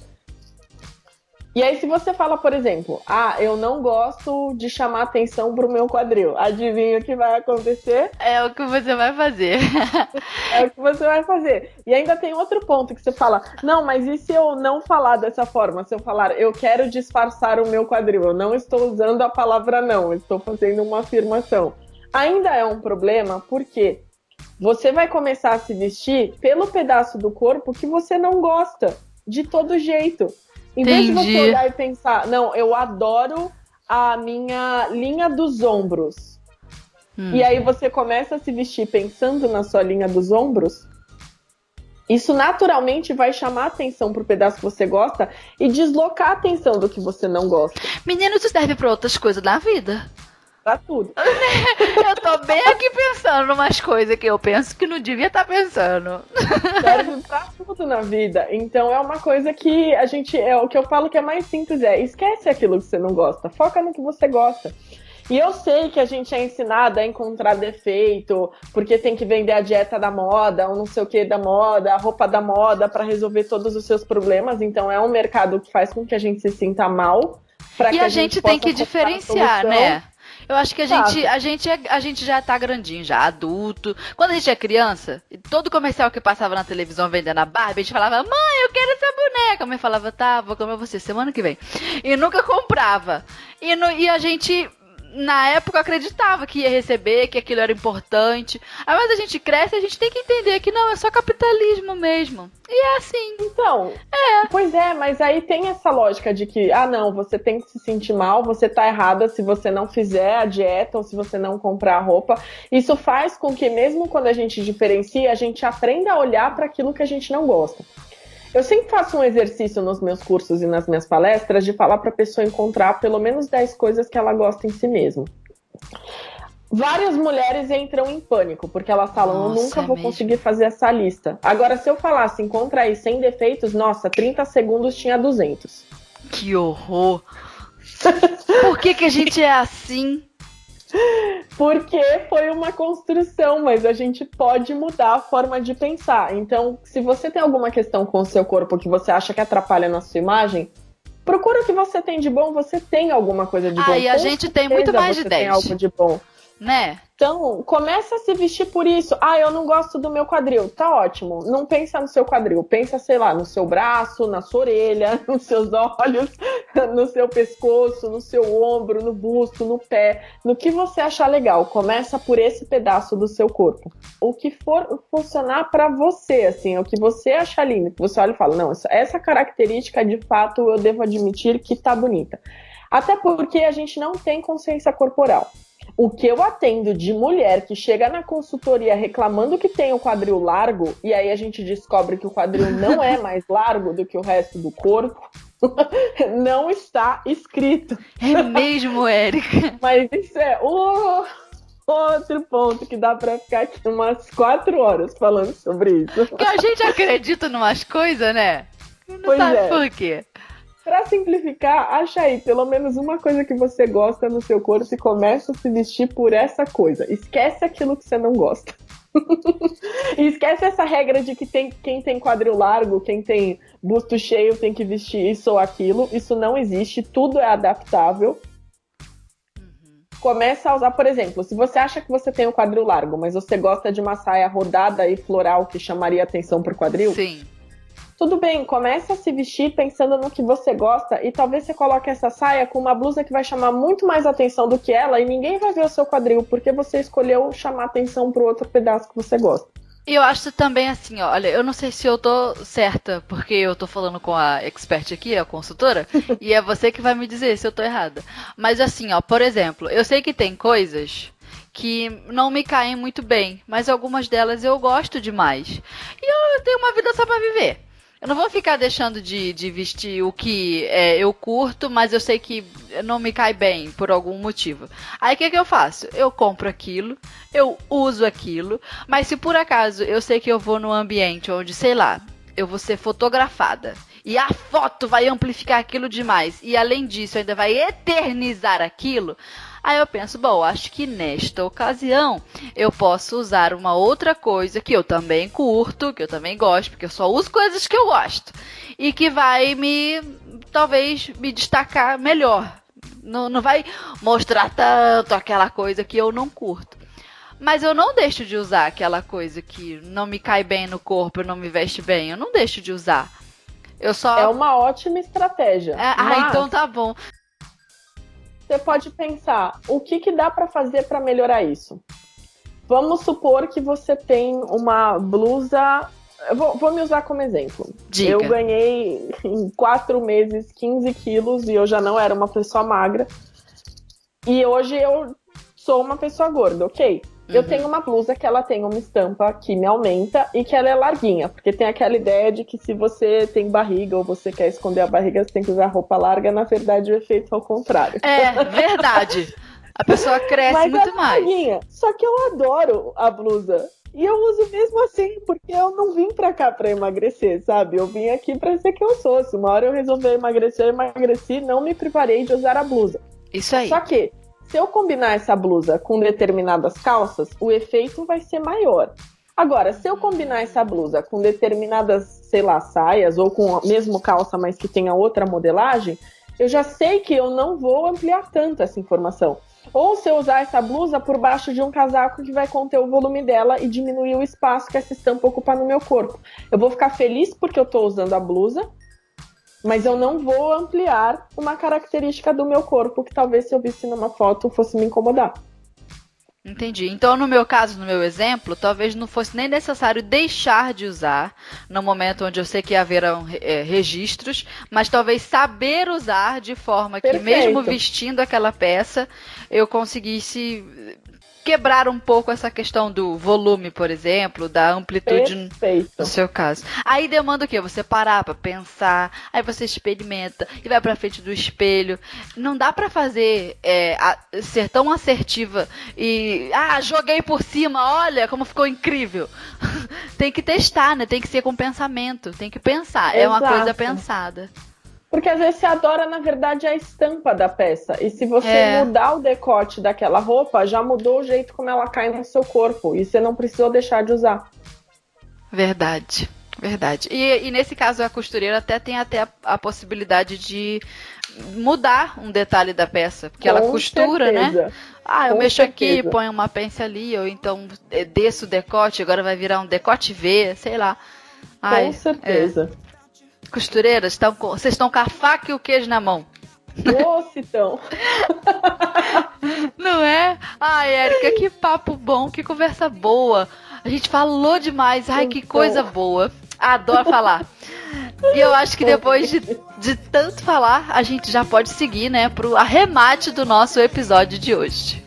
S2: E aí, se você fala, por exemplo, ah, eu não gosto de chamar atenção pro meu quadril, adivinha o que vai acontecer?
S1: É o que você vai fazer.
S2: é o que você vai fazer. E ainda tem outro ponto que você fala, não, mas e se eu não falar dessa forma? Se eu falar, eu quero disfarçar o meu quadril, eu não estou usando a palavra não, estou fazendo uma afirmação. Ainda é um problema, porque você vai começar a se vestir pelo pedaço do corpo que você não gosta, de todo jeito. Em vez de você olhar e pensar, não, eu adoro a minha linha dos ombros. Hum. E aí você começa a se vestir pensando na sua linha dos ombros. Isso naturalmente vai chamar atenção pro pedaço que você gosta e deslocar a atenção do que você não gosta.
S1: Menino, isso serve para outras coisas na vida
S2: pra tudo.
S1: eu tô bem aqui pensando umas coisas que eu penso que não devia estar tá pensando.
S2: Serve pra tudo na vida. Então é uma coisa que a gente. É o que eu falo que é mais simples: é esquece aquilo que você não gosta, foca no que você gosta. E eu sei que a gente é ensinado a encontrar defeito, porque tem que vender a dieta da moda, ou não sei o que da moda, a roupa da moda para resolver todos os seus problemas. Então é um mercado que faz com que a gente se sinta mal.
S1: E a, a, gente, gente tem que diferenciar, né? Eu acho que a gente, a gente, é, a gente já tá grandinho, já adulto. Quando a gente é criança, todo comercial que passava na televisão vendendo a Barbie, a gente falava, mãe, eu quero essa boneca. A mãe falava, tá, vou comer você semana que vem. E nunca comprava. E, no, e a gente na época acreditava que ia receber, que aquilo era importante. Aí, mas a gente cresce e a gente tem que entender que não, é só capitalismo mesmo. E é assim.
S2: Então, é. Pois é, mas aí tem essa lógica de que, ah, não, você tem que se sentir mal, você tá errada se você não fizer a dieta ou se você não comprar a roupa. Isso faz com que, mesmo quando a gente diferencia, a gente aprenda a olhar para aquilo que a gente não gosta. Eu sempre faço um exercício nos meus cursos e nas minhas palestras de falar para a pessoa encontrar pelo menos 10 coisas que ela gosta em si mesma. Várias mulheres entram em pânico, porque elas falam, nossa, eu nunca é vou mesmo. conseguir fazer essa lista. Agora, se eu falasse, encontra aí 100 defeitos, nossa, 30 segundos tinha 200.
S1: Que horror! Por que, que a gente é assim?
S2: Porque foi uma construção, mas a gente pode mudar a forma de pensar. Então, se você tem alguma questão com o seu corpo que você acha que atrapalha na sua imagem, procura o que você tem de bom. Você tem alguma coisa de bom.
S1: Ah, e a gente tem muito mais de 10.
S2: Tem algo de bom
S1: né?
S2: Então, começa a se vestir por isso. Ah, eu não gosto do meu quadril. Tá ótimo. Não pensa no seu quadril. Pensa, sei lá, no seu braço, na sua orelha, nos seus olhos, no seu pescoço, no seu ombro, no busto, no pé. No que você achar legal. Começa por esse pedaço do seu corpo. O que for funcionar para você, assim, o que você achar lindo. Você olha e fala, não, essa característica, de fato, eu devo admitir que tá bonita. Até porque a gente não tem consciência corporal. O que eu atendo de mulher que chega na consultoria reclamando que tem o quadril largo, e aí a gente descobre que o quadril não é mais largo do que o resto do corpo, não está escrito.
S1: É mesmo, Érica.
S2: Mas isso é o outro ponto que dá para ficar aqui umas quatro horas falando sobre isso.
S1: Porque a gente acredita em umas coisas, né? Não pois sabe é. por quê.
S2: Pra simplificar, acha aí pelo menos uma coisa que você gosta no seu corpo e começa a se vestir por essa coisa. Esquece aquilo que você não gosta. e esquece essa regra de que tem, quem tem quadril largo, quem tem busto cheio tem que vestir isso ou aquilo. Isso não existe, tudo é adaptável. começa a usar, por exemplo, se você acha que você tem o um quadril largo, mas você gosta de uma saia rodada e floral que chamaria atenção pro quadril.
S1: Sim.
S2: Tudo bem, comece a se vestir pensando no que você gosta e talvez você coloque essa saia com uma blusa que vai chamar muito mais atenção do que ela e ninguém vai ver o seu quadril porque você escolheu chamar atenção pro outro pedaço que você gosta.
S1: E eu acho também assim, olha, eu não sei se eu tô certa, porque eu tô falando com a expert aqui, a consultora, e é você que vai me dizer se eu tô errada. Mas assim, ó, por exemplo, eu sei que tem coisas que não me caem muito bem, mas algumas delas eu gosto demais. E eu tenho uma vida só para viver. Eu não vou ficar deixando de, de vestir o que é, eu curto, mas eu sei que não me cai bem por algum motivo. Aí o que, que eu faço? Eu compro aquilo, eu uso aquilo, mas se por acaso eu sei que eu vou num ambiente onde, sei lá, eu vou ser fotografada e a foto vai amplificar aquilo demais e além disso ainda vai eternizar aquilo, Aí eu penso, bom, acho que nesta ocasião eu posso usar uma outra coisa que eu também curto, que eu também gosto, porque eu só uso coisas que eu gosto e que vai me talvez me destacar melhor. Não, não vai mostrar tanto aquela coisa que eu não curto. Mas eu não deixo de usar aquela coisa que não me cai bem no corpo, não me veste bem. Eu não deixo de usar. Eu só.
S2: É uma ótima estratégia.
S1: É, mas... Ah, então tá bom
S2: você pode pensar o que, que dá para fazer para melhorar isso. Vamos supor que você tem uma blusa. Vou, vou me usar como exemplo.
S1: Diga.
S2: Eu ganhei em quatro meses 15 quilos e eu já não era uma pessoa magra. E hoje eu sou uma pessoa gorda, ok? Uhum. Eu tenho uma blusa que ela tem uma estampa que me aumenta e que ela é larguinha, porque tem aquela ideia de que se você tem barriga ou você quer esconder a barriga, você tem que usar roupa larga, na verdade o efeito é o contrário.
S1: É, verdade. A pessoa cresce Mas muito é mais. Larguinha.
S2: Só que eu adoro a blusa. E eu uso mesmo assim, porque eu não vim pra cá pra emagrecer, sabe? Eu vim aqui pra ser quem eu sou. Se uma hora eu resolver emagrecer, eu emagreci, não me privarei de usar a blusa.
S1: Isso aí.
S2: Só que se eu combinar essa blusa com determinadas calças, o efeito vai ser maior. Agora, se eu combinar essa blusa com determinadas, sei lá, saias ou com a mesmo calça, mas que tenha outra modelagem, eu já sei que eu não vou ampliar tanto essa informação. Ou se eu usar essa blusa por baixo de um casaco que vai conter o volume dela e diminuir o espaço que essa estampa ocupa no meu corpo. Eu vou ficar feliz porque eu estou usando a blusa, mas eu não vou ampliar uma característica do meu corpo que talvez se eu visse numa foto fosse me incomodar.
S1: Entendi. Então, no meu caso, no meu exemplo, talvez não fosse nem necessário deixar de usar no momento onde eu sei que haverão é, registros, mas talvez saber usar de forma Perfeito. que, mesmo vestindo aquela peça, eu conseguisse quebrar um pouco essa questão do volume, por exemplo, da amplitude
S2: Perfeito.
S1: no seu caso. Aí demanda o quê? Você parar para pensar, aí você experimenta e vai para frente do espelho. Não dá para fazer é, a, ser tão assertiva e ah, joguei por cima, olha como ficou incrível. tem que testar, né? Tem que ser com pensamento, tem que pensar. Exato. É uma coisa pensada.
S2: Porque às vezes você adora, na verdade, a estampa da peça. E se você é. mudar o decote daquela roupa, já mudou o jeito como ela cai no seu corpo. E você não precisou deixar de usar.
S1: Verdade. Verdade. E, e nesse caso, a costureira até tem até a, a possibilidade de mudar um detalhe da peça. Porque Com ela costura, né? certeza. né? Ah, eu Com mexo certeza. aqui, ponho uma pence ali, ou então eh, desço o decote, agora vai virar um decote V, sei lá.
S2: Ai, Com certeza.
S1: É. Costureiras, estão com, vocês estão com a faca e o queijo na mão.
S2: Nossa, então.
S1: Não é? Ai, Érica, que papo bom, que conversa boa. A gente falou demais. Ai, que então. coisa boa. Adoro falar. E eu acho que depois de, de tanto falar, a gente já pode seguir, né, pro arremate do nosso episódio de hoje.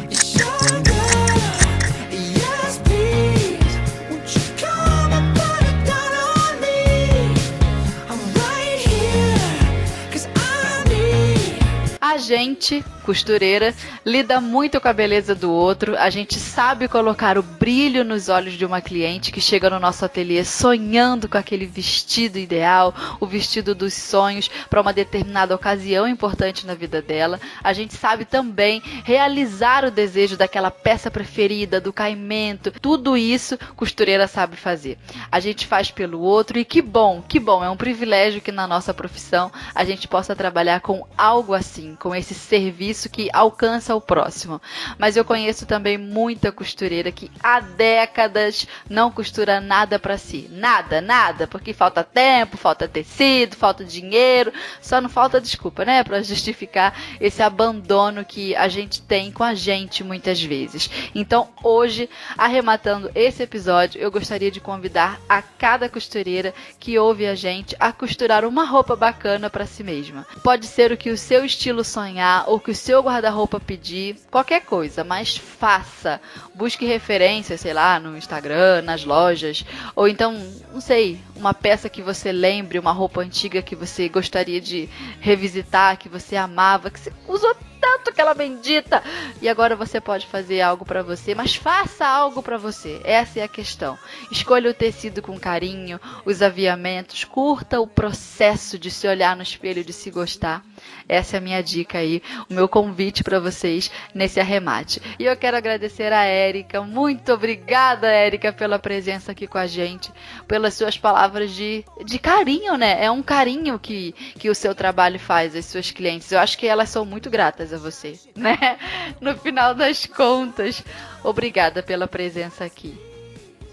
S1: A gente, costureira, lida muito com a beleza do outro, a gente sabe colocar o brilho nos olhos de uma cliente que chega no nosso ateliê sonhando com aquele vestido ideal, o vestido dos sonhos para uma determinada ocasião importante na vida dela. A gente sabe também realizar o desejo daquela peça preferida, do caimento, tudo isso costureira sabe fazer. A gente faz pelo outro e que bom, que bom, é um privilégio que na nossa profissão a gente possa trabalhar com algo assim com esse serviço que alcança o próximo. Mas eu conheço também muita costureira que há décadas não costura nada para si. Nada, nada, porque falta tempo, falta tecido, falta dinheiro, só não falta desculpa, né, para justificar esse abandono que a gente tem com a gente muitas vezes. Então, hoje, arrematando esse episódio, eu gostaria de convidar a cada costureira que ouve a gente a costurar uma roupa bacana para si mesma. Pode ser o que o seu estilo sonhar ou que o seu guarda-roupa pedir, qualquer coisa, mas faça. Busque referências, sei lá, no Instagram, nas lojas, ou então, não sei, uma peça que você lembre, uma roupa antiga que você gostaria de revisitar, que você amava, que você usou tanto aquela bendita. E agora você pode fazer algo para você, mas faça algo para você. Essa é a questão. Escolha o tecido com carinho, os aviamentos, curta o processo de se olhar no espelho, de se gostar. Essa é a minha dica aí, o meu convite para vocês nesse arremate. E eu quero agradecer a Érica. Muito obrigada, Érica, pela presença aqui com a gente, pelas suas palavras de, de carinho, né? É um carinho que, que o seu trabalho faz às suas clientes. Eu acho que elas são muito gratas a você, né? No final das contas. Obrigada pela presença aqui.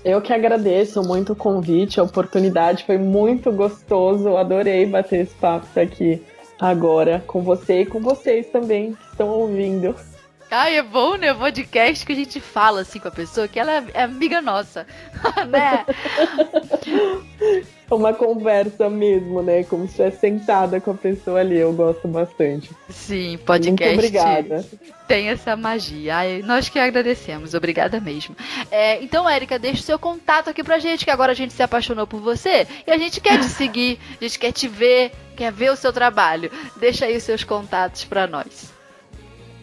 S2: Eu que agradeço muito o convite, a oportunidade, foi muito gostoso, adorei bater esse papo aqui agora com você e com vocês também que estão ouvindo.
S1: Ai, é bom, né? Podcast que a gente fala assim com a pessoa que ela é amiga nossa, né?
S2: Uma conversa mesmo, né? Como se estivesse sentada com a pessoa ali. Eu gosto bastante.
S1: Sim, podcast. Muito obrigada. Tem essa magia. Ai, nós que agradecemos. Obrigada mesmo. É, então, Érica, deixa o seu contato aqui pra gente, que agora a gente se apaixonou por você e a gente quer te seguir, a gente quer te ver, quer ver o seu trabalho. Deixa aí os seus contatos pra nós.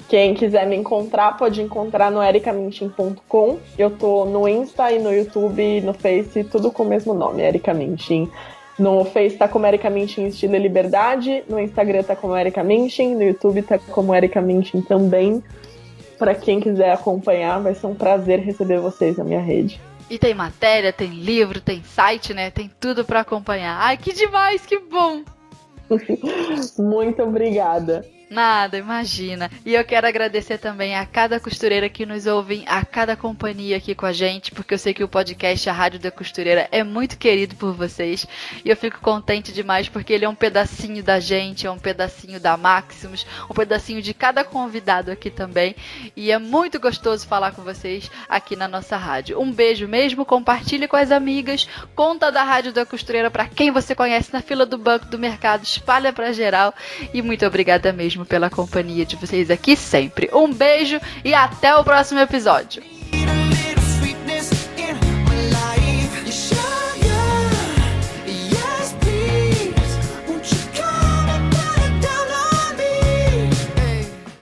S2: Quem quiser me encontrar, pode encontrar no ericamintin.com. Eu tô no Insta e no YouTube, no Face, tudo com o mesmo nome, Erika Mintin. No Face tá como Erika Mintin Estilo e Liberdade, no Instagram tá como Erika Mintin, no YouTube tá como Erika Mintin também. Para quem quiser acompanhar, vai ser um prazer receber vocês na minha rede.
S1: E tem matéria, tem livro, tem site, né? Tem tudo para acompanhar. Ai, que demais, que bom!
S2: Muito obrigada.
S1: Nada, imagina. E eu quero agradecer também a cada costureira que nos ouve, a cada companhia aqui com a gente, porque eu sei que o podcast A Rádio da Costureira é muito querido por vocês. E eu fico contente demais porque ele é um pedacinho da gente, é um pedacinho da Maximus, um pedacinho de cada convidado aqui também. E é muito gostoso falar com vocês aqui na nossa rádio. Um beijo mesmo, compartilhe com as amigas, conta da Rádio da Costureira para quem você conhece na fila do banco do mercado, espalha para geral. E muito obrigada mesmo mesmo pela companhia de vocês aqui sempre. Um beijo e até o próximo episódio.